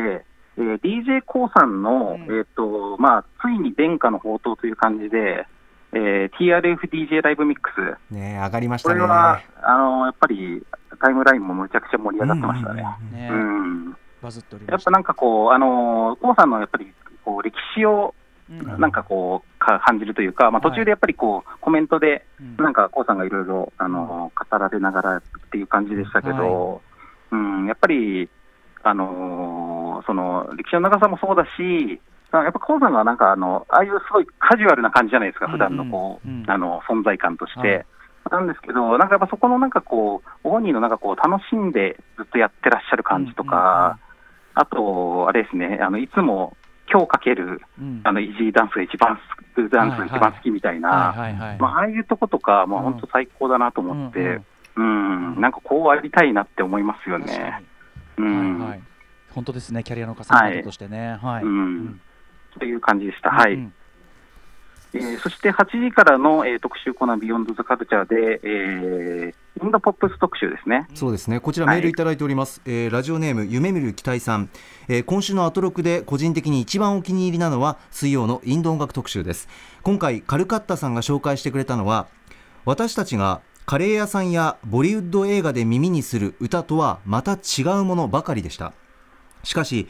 Speaker 4: えー、DJ コウさんの、
Speaker 3: うん。
Speaker 4: えーっとまあついに殿下の宝刀という感じで、えー、TRFDJ ライブミックス。
Speaker 2: ね上がりましたね。
Speaker 4: これはあのやっぱりタイムラインもむちゃくちゃ盛り上がってましたね。
Speaker 3: ね。
Speaker 4: うん。
Speaker 3: バズっており
Speaker 4: や
Speaker 3: ました。
Speaker 4: っぱなんかこう、あのー、コウさんのやっぱりこう歴史を
Speaker 3: うん。
Speaker 4: なんかこうか感じるというか、まあ、途中でやっぱりこうコメントで、
Speaker 3: うん。
Speaker 4: なんかコウさんがいろいろあの語られながらっていう感じでしたけど、うん、やっぱり、あのーその歴史の長さもそうだし、やっぱコウさんがなんかあの、ああいうすごいカジュアルな感じじゃないですか、普段のこう、あの存在感として。
Speaker 3: はい
Speaker 4: なんですけど、なんかやっぱそこのなんかこう、ご本人のなんかこう、楽しんでずっとやってらっしゃる感じとか、あと、あれですね、あのいつも今日かける
Speaker 3: うん
Speaker 4: あのイージーダンスが一番好き、ダンスが一番好きみたいな、
Speaker 3: はいはいはい。
Speaker 4: まあ、ああいうとことか、まあ、
Speaker 3: うん
Speaker 4: 本当最高だなと思って、
Speaker 3: う
Speaker 4: うんんなんかこうありたいなって思いますよね。
Speaker 3: に
Speaker 4: うん
Speaker 3: はいはい。本当ですね、キャリアの重ね方としてね。はい。
Speaker 4: うんという感じでした。はい。
Speaker 3: うん
Speaker 4: えーそして8時からの、えー特集コーナービヨンドザカルチャーで、えーインドポップス特集ですね。
Speaker 2: そうですね。こちらメールいただいております、えーラジオネーム夢見る期待さん、えー今週のアトロクで個人的に一番お気に入りなのは水曜のインド音楽特集です。今回カルカッタさんが紹介してくれたのは私たちがカレー屋さんやボリウッド映画で耳にする歌とはまた違うものばかりでした。しかし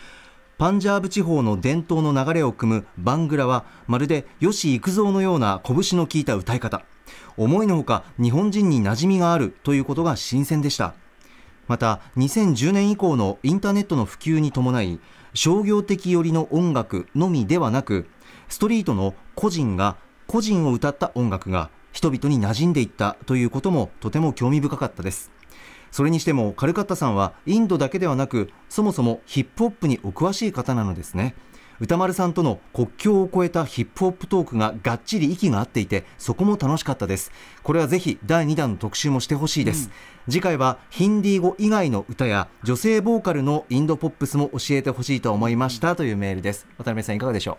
Speaker 2: パンジャーブ地方の伝統の流れを組むバングラはまるで吉幾三のような拳の効いた歌い方。思いのほか日本人に馴染みがあるということが新鮮でした。また2010年以降のインターネットの普及に伴い商業的寄りの音楽のみではなくストリートの個人が個人を歌った音楽が人々に馴染んでいったということもとても興味深かったです。それにしてもカルカッタさんはインドだけではなくそもそもヒップホップにお詳しい方なのですね。歌丸さんとの国境を越えたヒップホップトークががっちり息が合っていてそこも楽しかったです。これはぜひ第2弾の特集もしてほしいです、うん、次回はヒンディー語以外の歌や女性ボーカルのインドポップスも教えてほしいと思いました。というメールです。渡辺さんいかがでしょ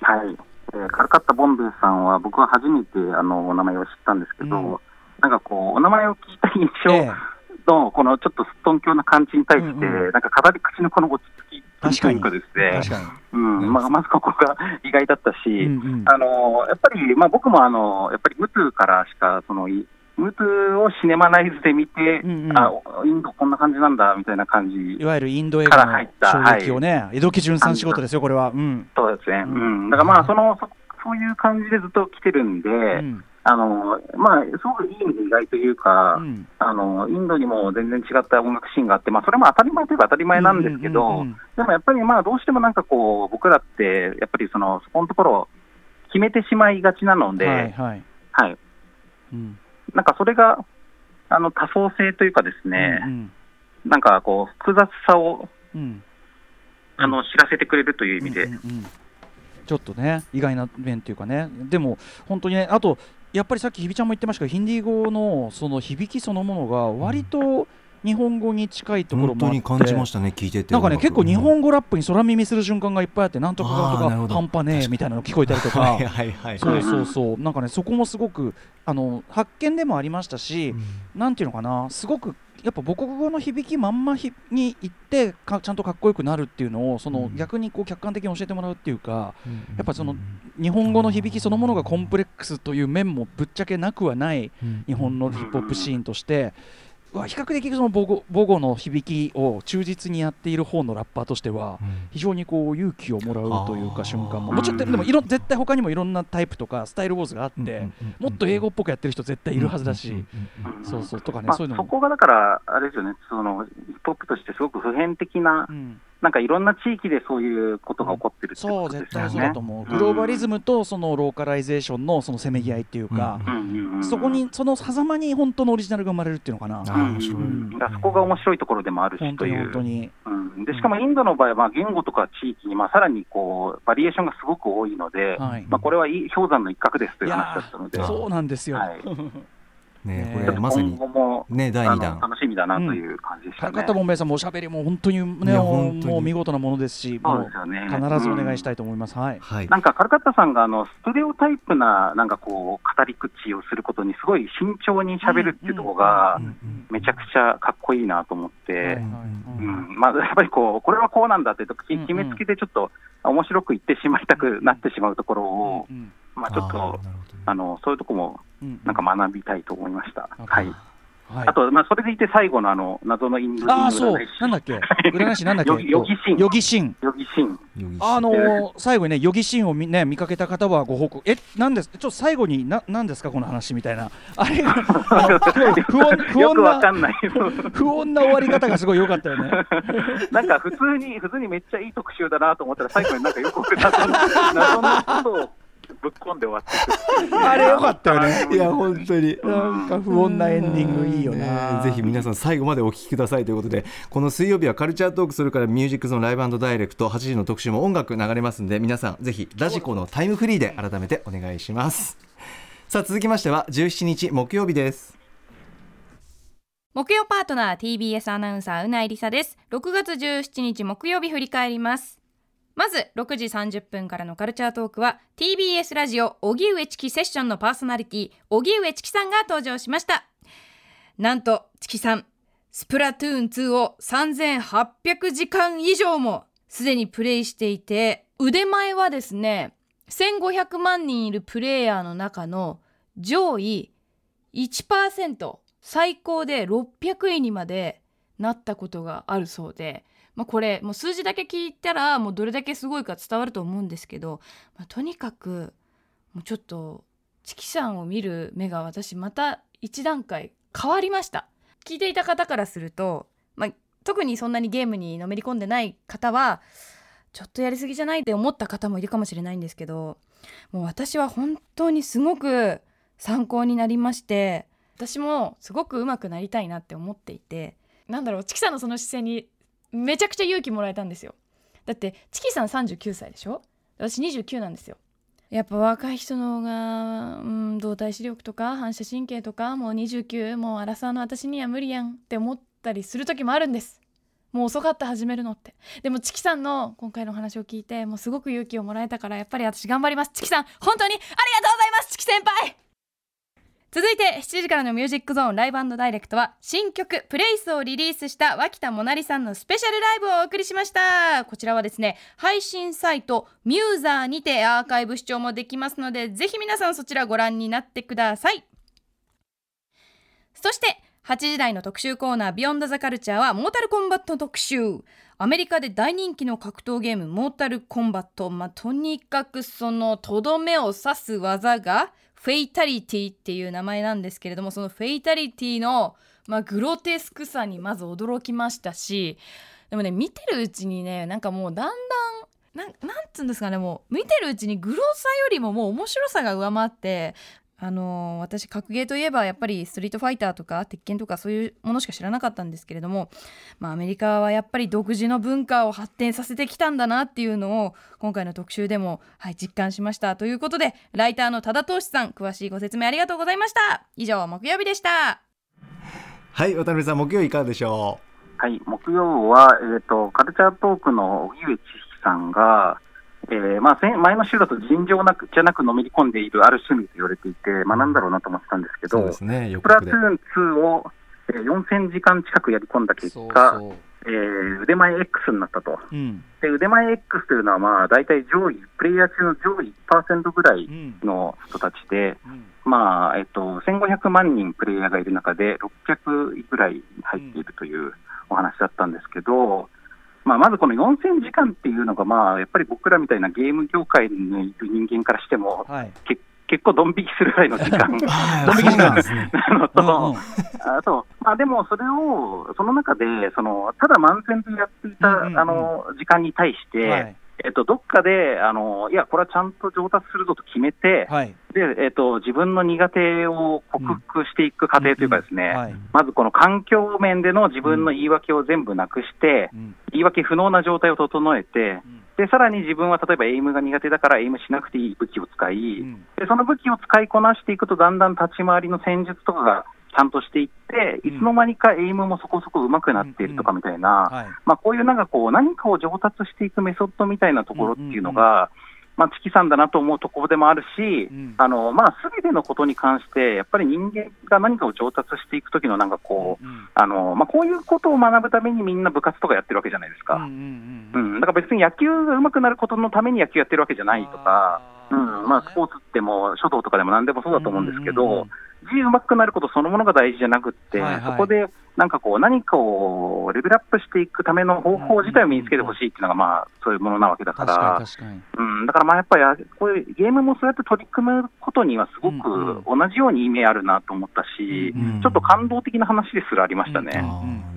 Speaker 4: う？はい。えー、カルカッタ・ボンベイさんは僕は初めてあのお名前を知ったんですけど、うん、なんかこうお名前を聞いた印象、えーのこのちょっとすっとんきょうな感じに対して、なんか語り口のこの落ち着きというかですね、うん。まあ、まずここが意外だったし、うんうん、あのやっぱり、まあ、僕もあのやっぱりムツからしかそのムツをシネマナイズで見て、うんうん、あインドこんな感じなんだみたいな感じ
Speaker 3: いわゆるインド映画の衝撃をね、はい、江戸木潤さん仕事ですよ、これは。
Speaker 4: うん、そうですね、うん、だからまあそのそ、そういう感じでずっと来てるんで、うんあのまあ、すごくいい意味で意外というか、うん、あの、インドにも全然違った音楽シーンがあって、まあ、それも当たり前といえば当たり前なんですけど、でもやっぱりまあどうしてもなんかこう、僕らって、やっぱりそのそこのところ、決めてしまいがちなので、はい、はい。はい。うん、なんかそれがあの多層性というかですね、うんうん、なんかこう、複雑さを、うん、あの知らせてくれるという意味で。うんうんうん。
Speaker 3: ちょっとね意外な面っていうかね。でも本当にねあとやっぱりさっきひびちゃんも言ってましたけどヒンディー語のその響きそのものが割と日本語に近いところもあって、
Speaker 2: 感じましたね聞いてて。
Speaker 3: なんかね結構日本語ラップに空耳する瞬間がいっぱいあってなんとかなんとか半端ねえみたいなの聞こえたりとか。そうそうそう。なんかねそこもすごくあの発見でもありましたし、うん、なんていうのかなすごくやっぱ母国語の響きまんまに行ってかちゃんとかっこよくなるっていうのをその、逆にこう客観的に教えてもらうっていうか、やっぱその日本語の響きそのものがコンプレックスという面もぶっちゃけなくはない日本のヒップホップシーンとして。比較的その母語母語の響きを忠実にやっている方のラッパーとしては、非常にこう勇気をもらうというか瞬間ももちろんでもいろ絶対他にもいろんなタイプとかスタイルウォーズがあって、もっと英語っぽくやってる人絶対いるはずだし、そうそうとかね、そういうの
Speaker 4: そこがだからあれですよねそのヒップホップとしてすごく普遍的な、なんかいろんな地域でそういうことが起こってるってことですよね、そう絶対そうだ
Speaker 3: と思う、グローバリズムとそのローカライゼーションのそのせめぎ合いっていうか、そこにその狭間に本当のオリジナルが生まれるっていうのかな、
Speaker 4: 面白い、そこが面白いところでもあるしという。本当にうん、でしかもインドの場合は、まあ、言語とか地域に、まあ、さらにこうバリエーションがすごく多いので、はい、まあ、これは氷山の一角ですという話だったので。
Speaker 3: そうなんですよ、はい
Speaker 2: ね、これまさにね第2弾
Speaker 4: 楽しみだなという感じでしたね。高
Speaker 3: 田門兵衛さんもおしゃべりも本当にねもう見事なものですし、そうですよね。必ずお願いしたいと思います。はい。
Speaker 4: なんかカルカッタさんがあのストレオタイプななんかこう語り口をすることにすごい慎重にしゃべるっていうところがめちゃくちゃかっこいいなと思って、うんまあやっぱりこうこれはこうなんだって決めつけてちょっと面白く言ってしまいたくなってしまうところを。まあ、ちょっとあのそういうところもなんか学びたいと思いました。はいはい、あと、まあ、それでいて最後のあの謎のインド
Speaker 3: あそう、なんだっけ、占い師なんだっけ、
Speaker 4: ヨギシン。
Speaker 3: ヨギシン。
Speaker 4: ヨギシン。
Speaker 3: あのー、最後にね、ヨギシンをみ、ね、見かけた方はご報告、え、なんです、ちょっと最後に、な、なんですか、この話みたいな。あれが、不
Speaker 4: 穏、不穏な、
Speaker 3: 不穏な終わり方がすごい良かったよね。
Speaker 4: なんか普通に、普通にめっちゃいい特集だなと思ったら、最後になんかよく謎の、謎のことを。ぶっ込んで終わって
Speaker 3: あれよかったよね。
Speaker 2: いや本当に。
Speaker 3: なんか不穏なエンディングいいよな、
Speaker 2: ね、ぜひ皆さん最後までお聞きくださいということでこの水曜日はカルチャートークそれからミュージックゾーンライブダイレクト8時の特集も音楽流れますんで皆さんぜひラジコのタイムフリーで改めてお願いします。さあ続きましては17日木曜日です。
Speaker 6: 木曜パートナー TBS アナウンサーうないりさです。6月17日木曜日振り返りますまず6時30分からのカルチャートークは TBS ラジオ荻上チキセッションのパーソナリティ荻上チキさんが登場しました。なんとチキさんスプラトゥーン2を3800時間以上もすでにプレイしていて腕前はですね1500万人いるプレイヤーの中の上位
Speaker 8: 1%最高で600位にまでなったことがあるそうで、まあ、これもう数字だけ聞いたらもうどれだけすごいか伝わると思うんですけど、まあ、とにかくもうちょっとチキさんを見る目が私また一段階変わりました。聞いていた方からすると、まあ、特にそんなにゲームにのめり込んでない方はちょっとやりすぎじゃないって思った方もいるかもしれないんですけどもう私は本当にすごく参考になりまして私もすごく上手くなりたいなって思っていてなんだろうチキさんのその姿勢にめちゃくちゃ勇気もらえたんですよ。だってチキさん39歳でしょ？私29なんですよ。やっぱ若い人の方が、うん、動体視力とか反射神経とかもう29もうアラサーの私には無理やんって思ったりする時もあるんです。もう遅かった始めるのって。でもチキさんの今回の話を聞いてもうすごく勇気をもらえたからやっぱり私頑張ります。チキさん本当にありがとうございます！チキ先輩！続いて7時からのミュージックゾーンライブダイレクトは新曲プレイスをリリースした脇田もなりさんのスペシャルライブをお送りしました。こちらはですね配信サイトミューザーにてアーカイブ視聴もできますのでぜひ皆さんそちらご覧になってください。そして8時台の特集コーナービヨンドザカルチャーはモータルコンバット特集アメリカで大人気の格闘ゲームモータルコンバットまあ、とにかくそのとどめを刺す技がフェイタリティっていう名前なんですけれどもそのフェイタリティの、まあ、グロテスクさにまず驚きましたしでもね見てるうちにねなんかもうだんだんなんなんつうんですかねもう見てるうちにグロさよりももう面白さが上回ってあのー、私格ゲーといえばやっぱりストリートファイターとか鉄拳とかそういうものしか知らなかったんですけれども、まあ、アメリカはやっぱり独自の文化を発展させてきたんだなっていうのを今回の特集でも、はい、実感しました。ということでライターの多田投資さん詳しいご説明ありがとうございました。以上木曜日でした。
Speaker 2: はい渡辺さん木曜いかがでしょ
Speaker 4: う？はい木曜は、えーと、カルチャートークの荻上知識さんがえーまあ、前の週だと尋常なくじゃなくのめり込んでいるある趣味と言われていて、まあ、なんだろうなと思ってたんですけど、ね、プラトゥーン2を、えー、4000時間近くやり込んだ結果、そうそう。えー、腕前 X になったと、うん、で腕前 X というのは、まあ、大体上位、プレイヤー中の上位1%ぐらいの人たちで、うん。うん、まあえっと、1500万人プレイヤーがいる中で、600ぐらい入っているというお話だったんですけど、まあ、まずこの4000時間っていうのが、まあ、やっぱり僕らみたいなゲーム業界にいる人間からしても、はい、結構ドン引きするぐらいの時間、ドン引き なのと、あと、まあ、でもそれを、その中で、そのただ慢性でやっていた、あの時間に対して、はい。えっと、どっかであのいや、これはちゃんと上達するぞと決めて、はい、でと、自分の苦手を克服していく過程というか、ですね、うんはい、まずこの環境面での自分の言い訳を全部なくして、うん、言い訳不能な状態を整えて、うん、でさらに自分は例えばエイムが苦手だから、エイムしなくていい武器を使い、で、その武器を使いこなしていくと、だんだん立ち回りの戦術とかがちゃんとしていって、いつの間にかエイムもそこそこ上手くなっているとかみたいな、まあ、こういうなんかこう、何かを上達していくメソッドみたいなところっていうのが、まあ、チキさんだなと思うところでもあるし、あのまあ、全てのことに関して、やっぱり人間が何かを上達していくときの、なんかこう、あのまあ、こういうことを学ぶためにみんな部活とかやってるわけじゃないですか。うん、だから別に野球が上手くなることのために野球やってるわけじゃないとか、うん。まあ、スポーツっても書道とかでも何でもそうだと思うんですけど、字うまくなることそのものが大事じゃなくて、はいはい、そこでなんかこう、何かをレベルアップしていくための方法自体を身につけてほしいっていうのが、まあ、そういうものなわけだから、うん、だからまあやっぱりこういうゲームもそうやって取り組むことには、すごく同じように意味あるなと思ったし、うんうん、ちょっと感動的な話ですらありましたね。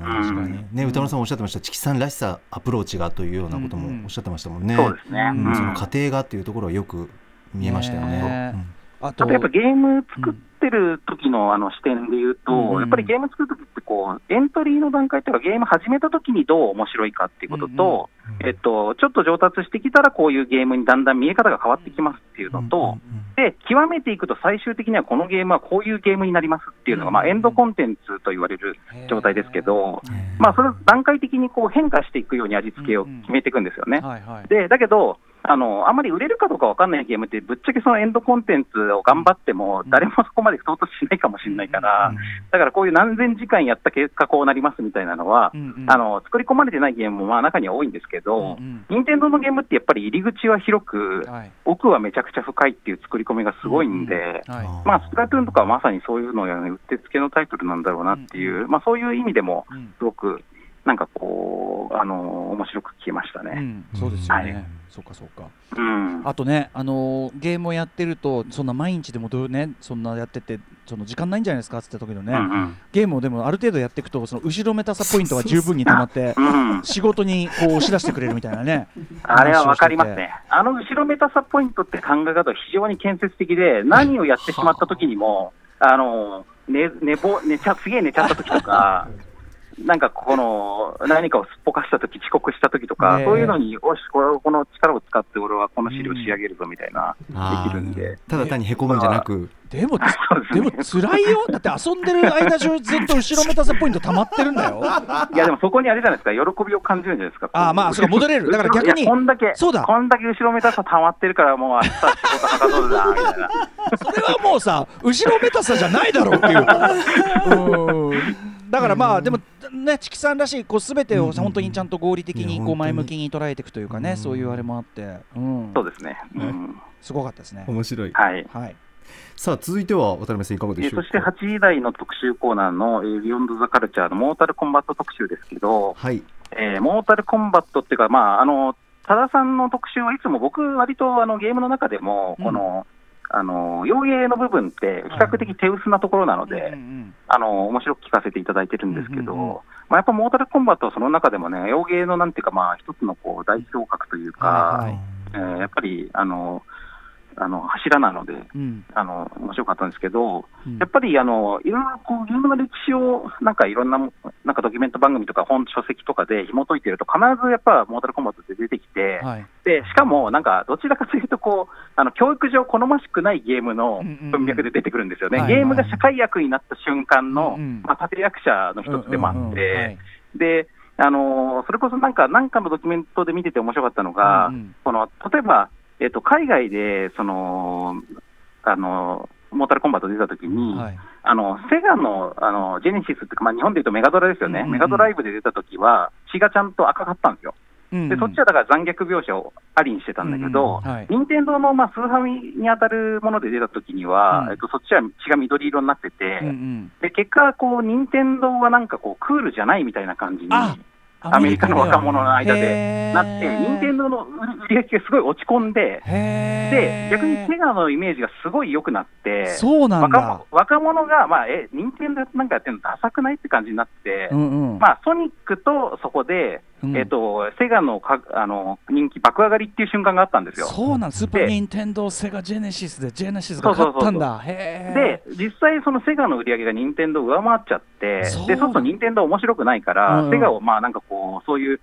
Speaker 2: 確かに。ね歌丸さんおっしゃってました、チキさんらしさ、アプローチがというようなこともおっしゃってましたもんね。
Speaker 4: そうですね、
Speaker 2: その過程がっていうところはよく見えましたよね。
Speaker 4: あとやっぱゲーム作ってる時のあの視点で言うと、うん、やっぱりゲーム作る時ってこう、エントリーの段階っていうか、ゲーム始めた時にどう面白いかっていうことと、うん、えっと、ちょっと上達してきたら、こういうゲームにだんだん見え方が変わってきますっていうのと、で、極めていくと、最終的にはこのゲームはこういうゲームになりますっていうのが、まあ、エンドコンテンツと言われる状態ですけど、まあ、それ段階的にこう変化していくように味付けを決めていくんですよね。でだけどあのあんまり売れるかどうかわかんないゲームって、ぶっちゃけそのエンドコンテンツを頑張っても、誰もそこまで到達しないかもしれないから、だからこういう何千時間やった結果、こうなりますみたいなのは、あの作り込まれてないゲームもまあ中には多いんですけど、任天堂のゲームってやっぱり入り口は広く、
Speaker 3: はい。
Speaker 4: 奥はめちゃくちゃ深いっていう作り込みがすごいんで。
Speaker 3: はい。
Speaker 4: まあ、スプラトゥーンとかはまさにそういうのをね、うってつけのタイトルなんだろうなっていう、まあ、そういう意味でも
Speaker 3: うん、
Speaker 4: すごく、なんかこう、あの面白く聞けました
Speaker 3: う
Speaker 4: ね。
Speaker 3: ん、そうですよね、
Speaker 4: はい。
Speaker 3: そうかそうか。
Speaker 4: うん。
Speaker 3: あとね、あのーゲームをやってるとそんな毎日でもどうねそんなやっててその時間ないんじゃないですかって言った時のね、
Speaker 4: うんうん。
Speaker 3: ゲームをでもある程度やっていくとその後ろめたさポイントが十分に溜まって
Speaker 4: うん、
Speaker 3: 仕事にこう押し出してくれるみたいなね
Speaker 4: あれはわかりますね。あの後ろめたさポイントって考え方は非常に建設的で、何をやってしまった時にも、あの、寝、寝ぼ、寝ちゃ、すげえ寝ちゃった時とか、なんかこの、何かをすっぽかした時遅刻した時とか、
Speaker 3: ねえ。
Speaker 4: そういうのに、よし、これこの力を使って俺はこの資料仕上げるぞみたいな、
Speaker 2: あ
Speaker 4: できるんで。
Speaker 2: ーただ単にへこむんじゃなく。
Speaker 3: でも
Speaker 4: ですね。
Speaker 3: でも辛いよ。だって遊んでる間中ずっと後ろめたさポイント溜まってるんだよ。
Speaker 4: いやでもそこにあれじゃないですか、喜びを感じるんじゃないですか。
Speaker 3: あーまあそうか戻れる。だから逆に。
Speaker 4: こんだけ、
Speaker 3: そうだ。
Speaker 4: こんだけ後ろめたさ溜まってるから、もう明日仕事はかどるな、みたいな。
Speaker 3: それはもうさ後ろめたさじゃないだろうっていう。う んだからまあでもねチキさんらしいこう全てを本当にちゃんと合理的
Speaker 2: い
Speaker 3: に。こう前向きに捉えていくというかねそういうあれもあって。うん。
Speaker 4: そうですね。うん。
Speaker 3: すごかったですね。
Speaker 2: 面白い。
Speaker 4: はい。
Speaker 3: はい。
Speaker 2: さあ続いては渡辺さんいかがでしょうか？
Speaker 4: えそして8時台の特集コーナーの、えービヨンド・ザ・カルチャーのモータルコンバット特集ですけど、
Speaker 2: はい。
Speaker 4: えーモータルコンバットっていうか、まあ、あの多田さんの特集はいつも僕、割とあのゲームの中でも、この、あの洋芸の部分って比較的手薄なところなので、
Speaker 3: うんうん。
Speaker 4: あの面白く聞かせていただいてるんですけど、
Speaker 3: うんうんうん。
Speaker 4: まあ、やっぱモータルコンバットはその中でもね、洋芸のなんていうか、まあ、一つのこう代表格というか、
Speaker 3: はいはい。
Speaker 4: えーやっぱりあのあの柱なので、
Speaker 3: うん。
Speaker 4: あの面白かったんですけど、
Speaker 3: うん。
Speaker 4: やっぱりあのいろいろこうゲームの歴史をなんかいろんなもなんかドキュメント番組とか本、書籍とかで紐解いてると、必ずやっぱモータルコンバットって出てきて、
Speaker 3: はい。
Speaker 4: でしかもなんかどちらかというとこうあの教育上好ましくないゲームの
Speaker 3: うんうんうん。
Speaker 4: 文脈で出てくるんですよね、
Speaker 3: はい。はい
Speaker 4: ゲームが社会役になった瞬間の、
Speaker 3: うんうん。
Speaker 4: まあ、立役者の一つでもあって、
Speaker 3: うんうんうん。はい。
Speaker 4: であのそれこそなんかなんかのドキュメントで見てて面白かったのが、
Speaker 3: うんうん。
Speaker 4: この例えば、えっと海外でそのあのモータルコンバット出たときに、
Speaker 3: はい。
Speaker 4: あのセガのあのジェネシスってまあ、日本でいうとメガドラですよね、
Speaker 3: うんうんうん。
Speaker 4: メガドライブで出たときは、血がちゃんと赤かったんですよ。
Speaker 3: うんうん。
Speaker 4: でそっちはだから残虐描写をありにしてたんだけど、
Speaker 3: うんうん。はい。
Speaker 4: 任天堂のまあスーファミに当たるもので出たときには、
Speaker 3: うん。
Speaker 4: えっと、そっちは血が緑色になってて、
Speaker 3: うんうん。
Speaker 4: で結果、こう任天堂はなんかこうクールじゃないみたいな感じに
Speaker 3: あ
Speaker 4: アメリカの若者の間でなって、任天堂の売り上げがすごい落ち込んで、で逆にセガのイメージがすごい良くなって、
Speaker 3: そうなんだ。
Speaker 4: 若者若者が、まあ、え、任天堂なんかやってるのダサくないって感じになって、
Speaker 3: うんうん。
Speaker 4: まあ、ソニックとそこで、
Speaker 3: うん。
Speaker 4: えっとセガのかあの人気爆上がりっていう瞬間があったんですよ。
Speaker 3: そうなんスーパー
Speaker 4: で
Speaker 3: ニンテンドーセガジェネシスでジェネシスが勝ったんだ。へ
Speaker 4: で、実際、そのセガの売り上げが任天堂上回っちゃって、で、そう。すると任天堂面白くないから、
Speaker 3: うん。うん
Speaker 4: セガをまあなんかこう、そういう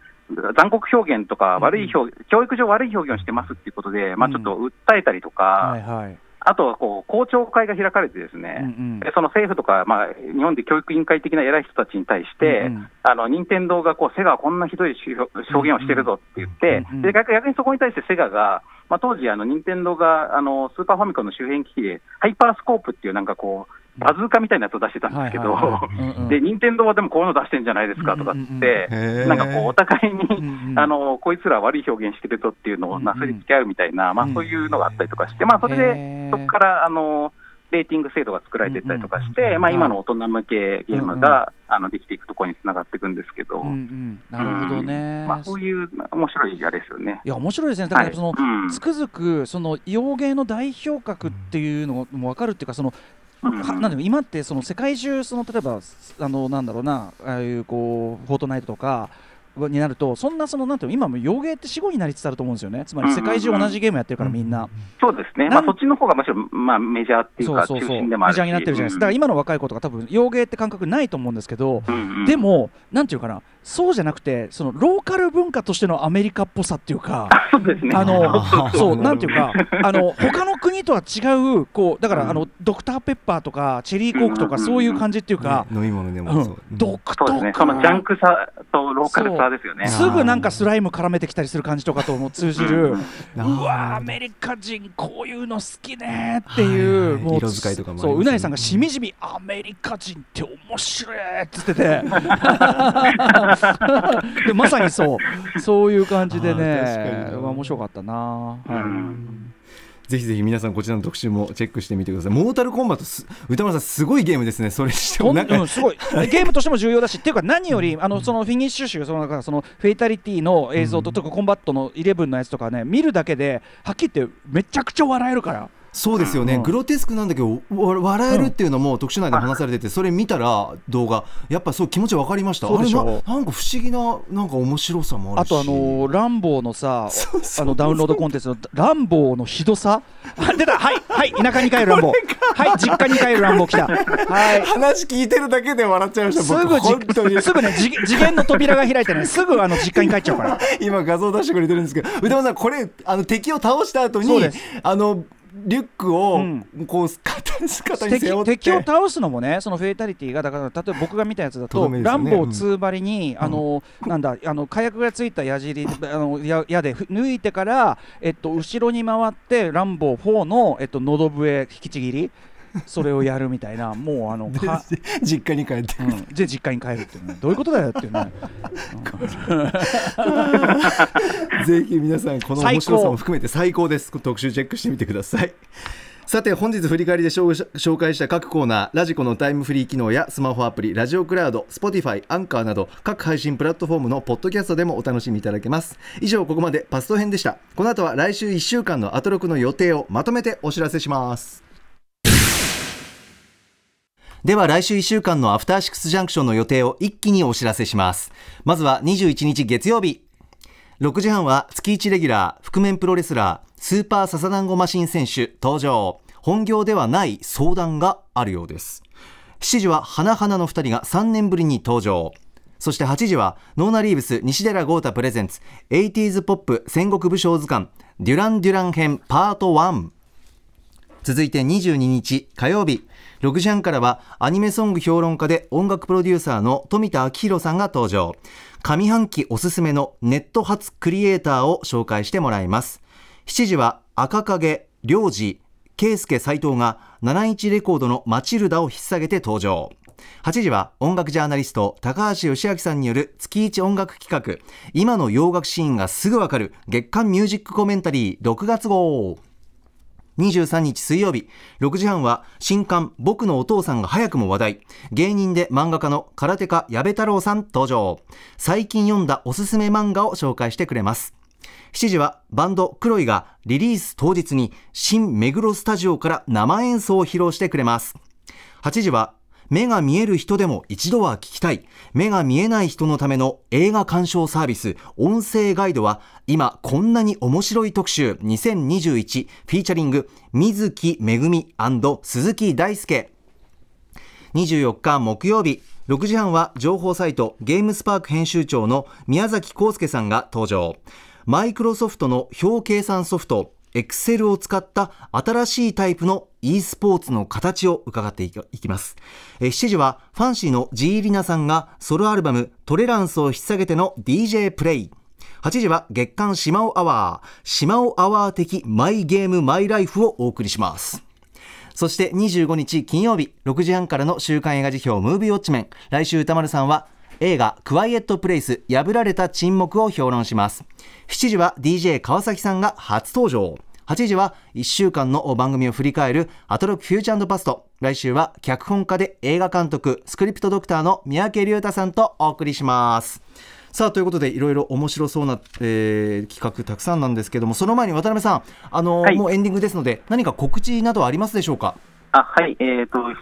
Speaker 4: 残酷表現とか、悪い表、教育上悪い表現をしてますっていうことで、まあちょっと訴えたりとか、
Speaker 3: はいはい
Speaker 4: あとはこう公聴会が開かれてですね、
Speaker 3: うんうん。
Speaker 4: でその政府とか、まあ、日本で教育委員会的な偉い人たちに対して、
Speaker 3: うんうん。
Speaker 4: あの任天堂がこうセガはこんなひどい証言をしてるぞって言って、
Speaker 3: うんうん
Speaker 4: で逆逆にそこに対してセガが、まあ、当時、あの任天堂があのスーパーファミコンの周辺機器で、ハイパースコープっていうなんかこう、バズーカみたいなやつを出してたんですけど、で任天堂はでもこういうの出してんじゃないですかとかって、なんかこう、お互いに、あのこいつら悪い表現してるぞっていうのをなすりつけ合うみたいな、まあ、そういうのがあったりとかして、まあ、それ
Speaker 3: へ
Speaker 4: で
Speaker 3: ー。
Speaker 4: そこからあのレーティング制度が作られていったりとかして、まあ、今の大人向けゲームが、あのできていくところにつながっていくんですけど、
Speaker 3: うんうん。なるほどね。
Speaker 4: うん。まあ、そういう面白いあれですよね。
Speaker 3: いや面白いですね。だからその、
Speaker 4: はいうん。
Speaker 3: つくづくその洋芸の代表格っていうのも分かるっていうかその
Speaker 4: うん
Speaker 3: なんで今ってその世界中その例えばあのなんだろうなああいうこうフォートナイトとかになるとそんなそのなんていうの今も洋芸って死後になりつつあると思うんですよね。つまり世界中同じゲームやってるからみんな、
Speaker 4: そうですね、まあ、そっちの方がむしろ、まあ、メジャーっていうか、中
Speaker 3: そうそうそう。メ
Speaker 4: 心でもあるし、
Speaker 3: ジャーになってるじゃないですか。だから今の若い子とか多分洋芸って感覚ないと思うんですけど、
Speaker 4: うんうん。
Speaker 3: でもなんていうかなそうじゃなくてそのローカル文化としてのアメリカっぽさっていうか
Speaker 4: そうですね。
Speaker 3: あの そう
Speaker 2: な
Speaker 3: んていうかあの他の国とは違うこうだから、
Speaker 4: うん。
Speaker 3: あのドクターペッパーとかチェリーコークとか
Speaker 4: うん
Speaker 3: そういう感じっていうか、
Speaker 2: ね飲み物で
Speaker 3: うん
Speaker 2: もそう、うん。
Speaker 3: 独特。
Speaker 4: そうですね、そのジャンクさとローカルさですよね。
Speaker 3: すぐなんかスライム絡めてきたりする感じとかとも通じる、
Speaker 4: うん。
Speaker 3: うわアメリカ人こういうの好きねっていう、もう
Speaker 2: はい色使いとかもね。
Speaker 3: そううないさんがしみじみアメリカ人って面白いって言ってて。でまさにそう。そういう感じでね。
Speaker 2: に
Speaker 3: うわ面白かったな、はい。
Speaker 4: うん
Speaker 2: ぜひぜひ皆さんこちらの特集もチェックしてみてください。モータルコンバットす歌丸さんすごいゲームですね。それにしてもなんか、
Speaker 3: うん、すごい。ゲームとしても重要だしっていうか何よりあのそのフィニッシュ集そのなんかそのフェイタリティの映像と、とかコンバットの11のやつとかね見るだけではっきり言ってめちゃくちゃ笑えるから
Speaker 2: そうですよね、
Speaker 3: うん
Speaker 2: グロテスクなんだけどわ笑えるっていうのも特集内で話されてて、それ見たら動画。やっぱそう気持ち分かりました？あれななんか不思議ななんか面白さもあるし。
Speaker 3: あとあのーランボーのさあのダウンロードコンテンツのランボーのひどさ？あ出た！はいはい田舎に帰るランボ。ーはい実家に帰るランボー来た。はい。
Speaker 2: 話聞いてるだけで笑っちゃいました
Speaker 3: す
Speaker 2: 僕
Speaker 3: ぐ
Speaker 2: 本当に。
Speaker 3: じ すぐね次次元の扉が開いてねすぐあの実家に帰っちゃうから。
Speaker 2: 今画像出してくれてるんですけど宇多間さんこれあの敵を倒した後にあのリュックを
Speaker 3: うん。
Speaker 2: こう肩肩に
Speaker 3: 敵
Speaker 2: 背負って。
Speaker 3: 敵を倒すのもねそのフェイタリティがだから例えば僕が見たやつだと、
Speaker 2: とどめです
Speaker 3: ランボー2張りに、あのなんだあの火薬がついた矢尻あの矢矢でふ抜いてからえっと後ろに回ってランボー4のえっと喉笛引きちぎりそれをやるみたいなもうあのか
Speaker 2: 実家に帰って
Speaker 3: うん、で実家に帰るっていうね。どういうことだよっていうね、
Speaker 2: ぜひ皆さんこの面白さも含めて最高です。特集チェックしてみてください。さて本日振り返りで紹紹介した各コーナーラジコのタイムフリー機能やスマホアプリラジオクラウド Spotify アンカーなど各配信プラットフォームのポッドキャストでもお楽しみいただけます。以上ここまでパスト編でした。この後は来週1週間のアトロクの予定をまとめてお知らせしますでは来週1週間のアフターシックスジャンクションの予定を一気にお知らせします。まずは21日月曜日。6時半は月1レギュラー覆面プロレスラースーパーササダンゴマシン選手登場。本業ではない相談があるようです。7時は花々の2人が3年ぶりに登場。そして8時はノーナ・リーブス西寺豪太プレゼンツ 80s ポップ戦国武将図鑑デュラン・デュラン編パート1続いて22日火曜日。6時半からはアニメソング評論家で音楽プロデューサーの富田明宏さんが登場。上半期おすすめのネット発クリエイターを紹介してもらいます。7時は赤影良二圭介斉藤が71レコードのマチルダを引っ提げて登場。8時は音楽ジャーナリスト高橋義明さんによる月一音楽企画。今の洋楽シーンがすぐわかる月刊ミュージックコメンタリー6月号。23日水曜日6時半は新刊僕のお父さんが早くも話題。芸人で漫画家の空手家矢部太郎さん登場。最近読んだおすすめ漫画を紹介してくれます。7時はバンドクロイがリリース当日に新目黒スタジオから生演奏を披露してくれます。8時は目が見える人でも一度は聞きたい。目が見えない人のための映画鑑賞サービス音声ガイドは今こんなに面白い特集2021フィーチャリング水木めぐみ鈴木大輔。24日木曜日6時半は情報サイトゲームスパーク編集長の宮崎康介さんが登場。マイクロソフトの表計算ソフト Excel を使った新しいタイプの e スポーツの形を伺っていきます。え7時はファンシーの G リナさんがソロアルバムトレランスを引っ提げての DJ プレイ。8時は月刊シマオアワー、シマオアワー的マイゲームマイライフをお送りします。そして25日金曜日6時半からの週刊映画辞表ムービーウォッチメン。来週歌丸さんは映画クワイエットプレイス破られた沈黙を評論します。7時は DJ 川崎さんが初登場。8時は1週間の番組を振り返るアトロックフューチャーパスト。来週は脚本家で映画監督、スクリプトドクターの三宅隆太さんとお送りします。さあということでいろいろ面白そうな、えー企画たくさんなんですけどもその前に渡辺さん、あの
Speaker 4: はい
Speaker 2: もうエンディングですので何か告知などありますでしょうか？
Speaker 4: あはい、えー、と7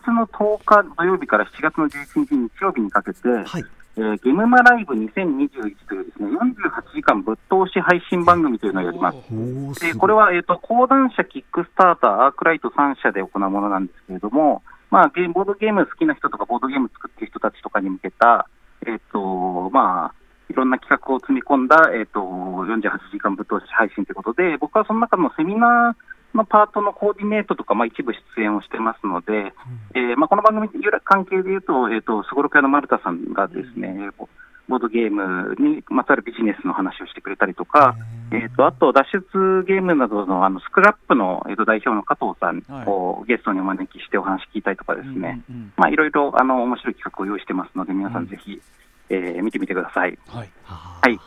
Speaker 4: 月の10日土曜日から7月の11日日曜日にかけて、
Speaker 2: はい
Speaker 4: えーゲームマライブ2021というですね48時間ぶっ通し配信番組というのをやります。でこれは、えー、と講談社、キックスターター、アークライト3社で行うものなんですけれども、まあ、ゲームボードゲーム好きな人とか、ボードゲーム作ってる人たちとかに向けた、えっ、と、まあ、いろんな企画を積み込んだ、えっ、と、48時間ぶっ通し配信ということで、僕はその中のセミナーのパートのコーディネートとか、まあ、一部出演をしてますので、えーまあ、この番組関係でいうと、えっ、と、すごろく屋の丸田さんがですね、えーボードゲームにまつわるビジネスの話をしてくれたりとか、えっとあと脱出ゲームなどのあのスクラップの、えっと代表の加藤さんをゲストにお招きしてお話聞いたりとかですね、
Speaker 3: うんうん
Speaker 4: まあ、いろいろあの面白い企画を用意してますので、皆さんぜひ、えー見てみてください。
Speaker 3: はい。
Speaker 4: はい、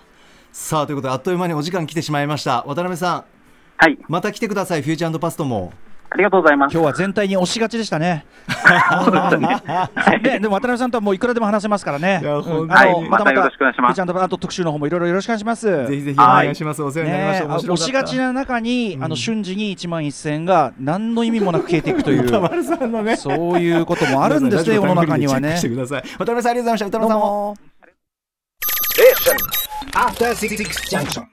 Speaker 2: さあということであっという間にお時間来てしまいました。渡辺さん
Speaker 4: はい、
Speaker 2: また来てくださいフューチャーパストも。
Speaker 4: ありがとうございます。
Speaker 3: 今日は全体に押しがちでしたね。ね、でも渡辺さんとはもういくらでも話せますからね。うん。
Speaker 4: はい。またよろしくお願いします。
Speaker 3: ちゃんとあと特集の方もいろいろよろしくお願いします。
Speaker 2: ぜひぜひお願いします、お世話になりました、
Speaker 3: 押しがちな中に、あの瞬時に1万1000円が何の意味もなく消えていくという。そういうこともあるんですね 世の中にはね。
Speaker 2: 渡辺さんありがとうございました。歌
Speaker 3: どう
Speaker 2: 丸さんも。
Speaker 3: も。
Speaker 9: After Six Junction.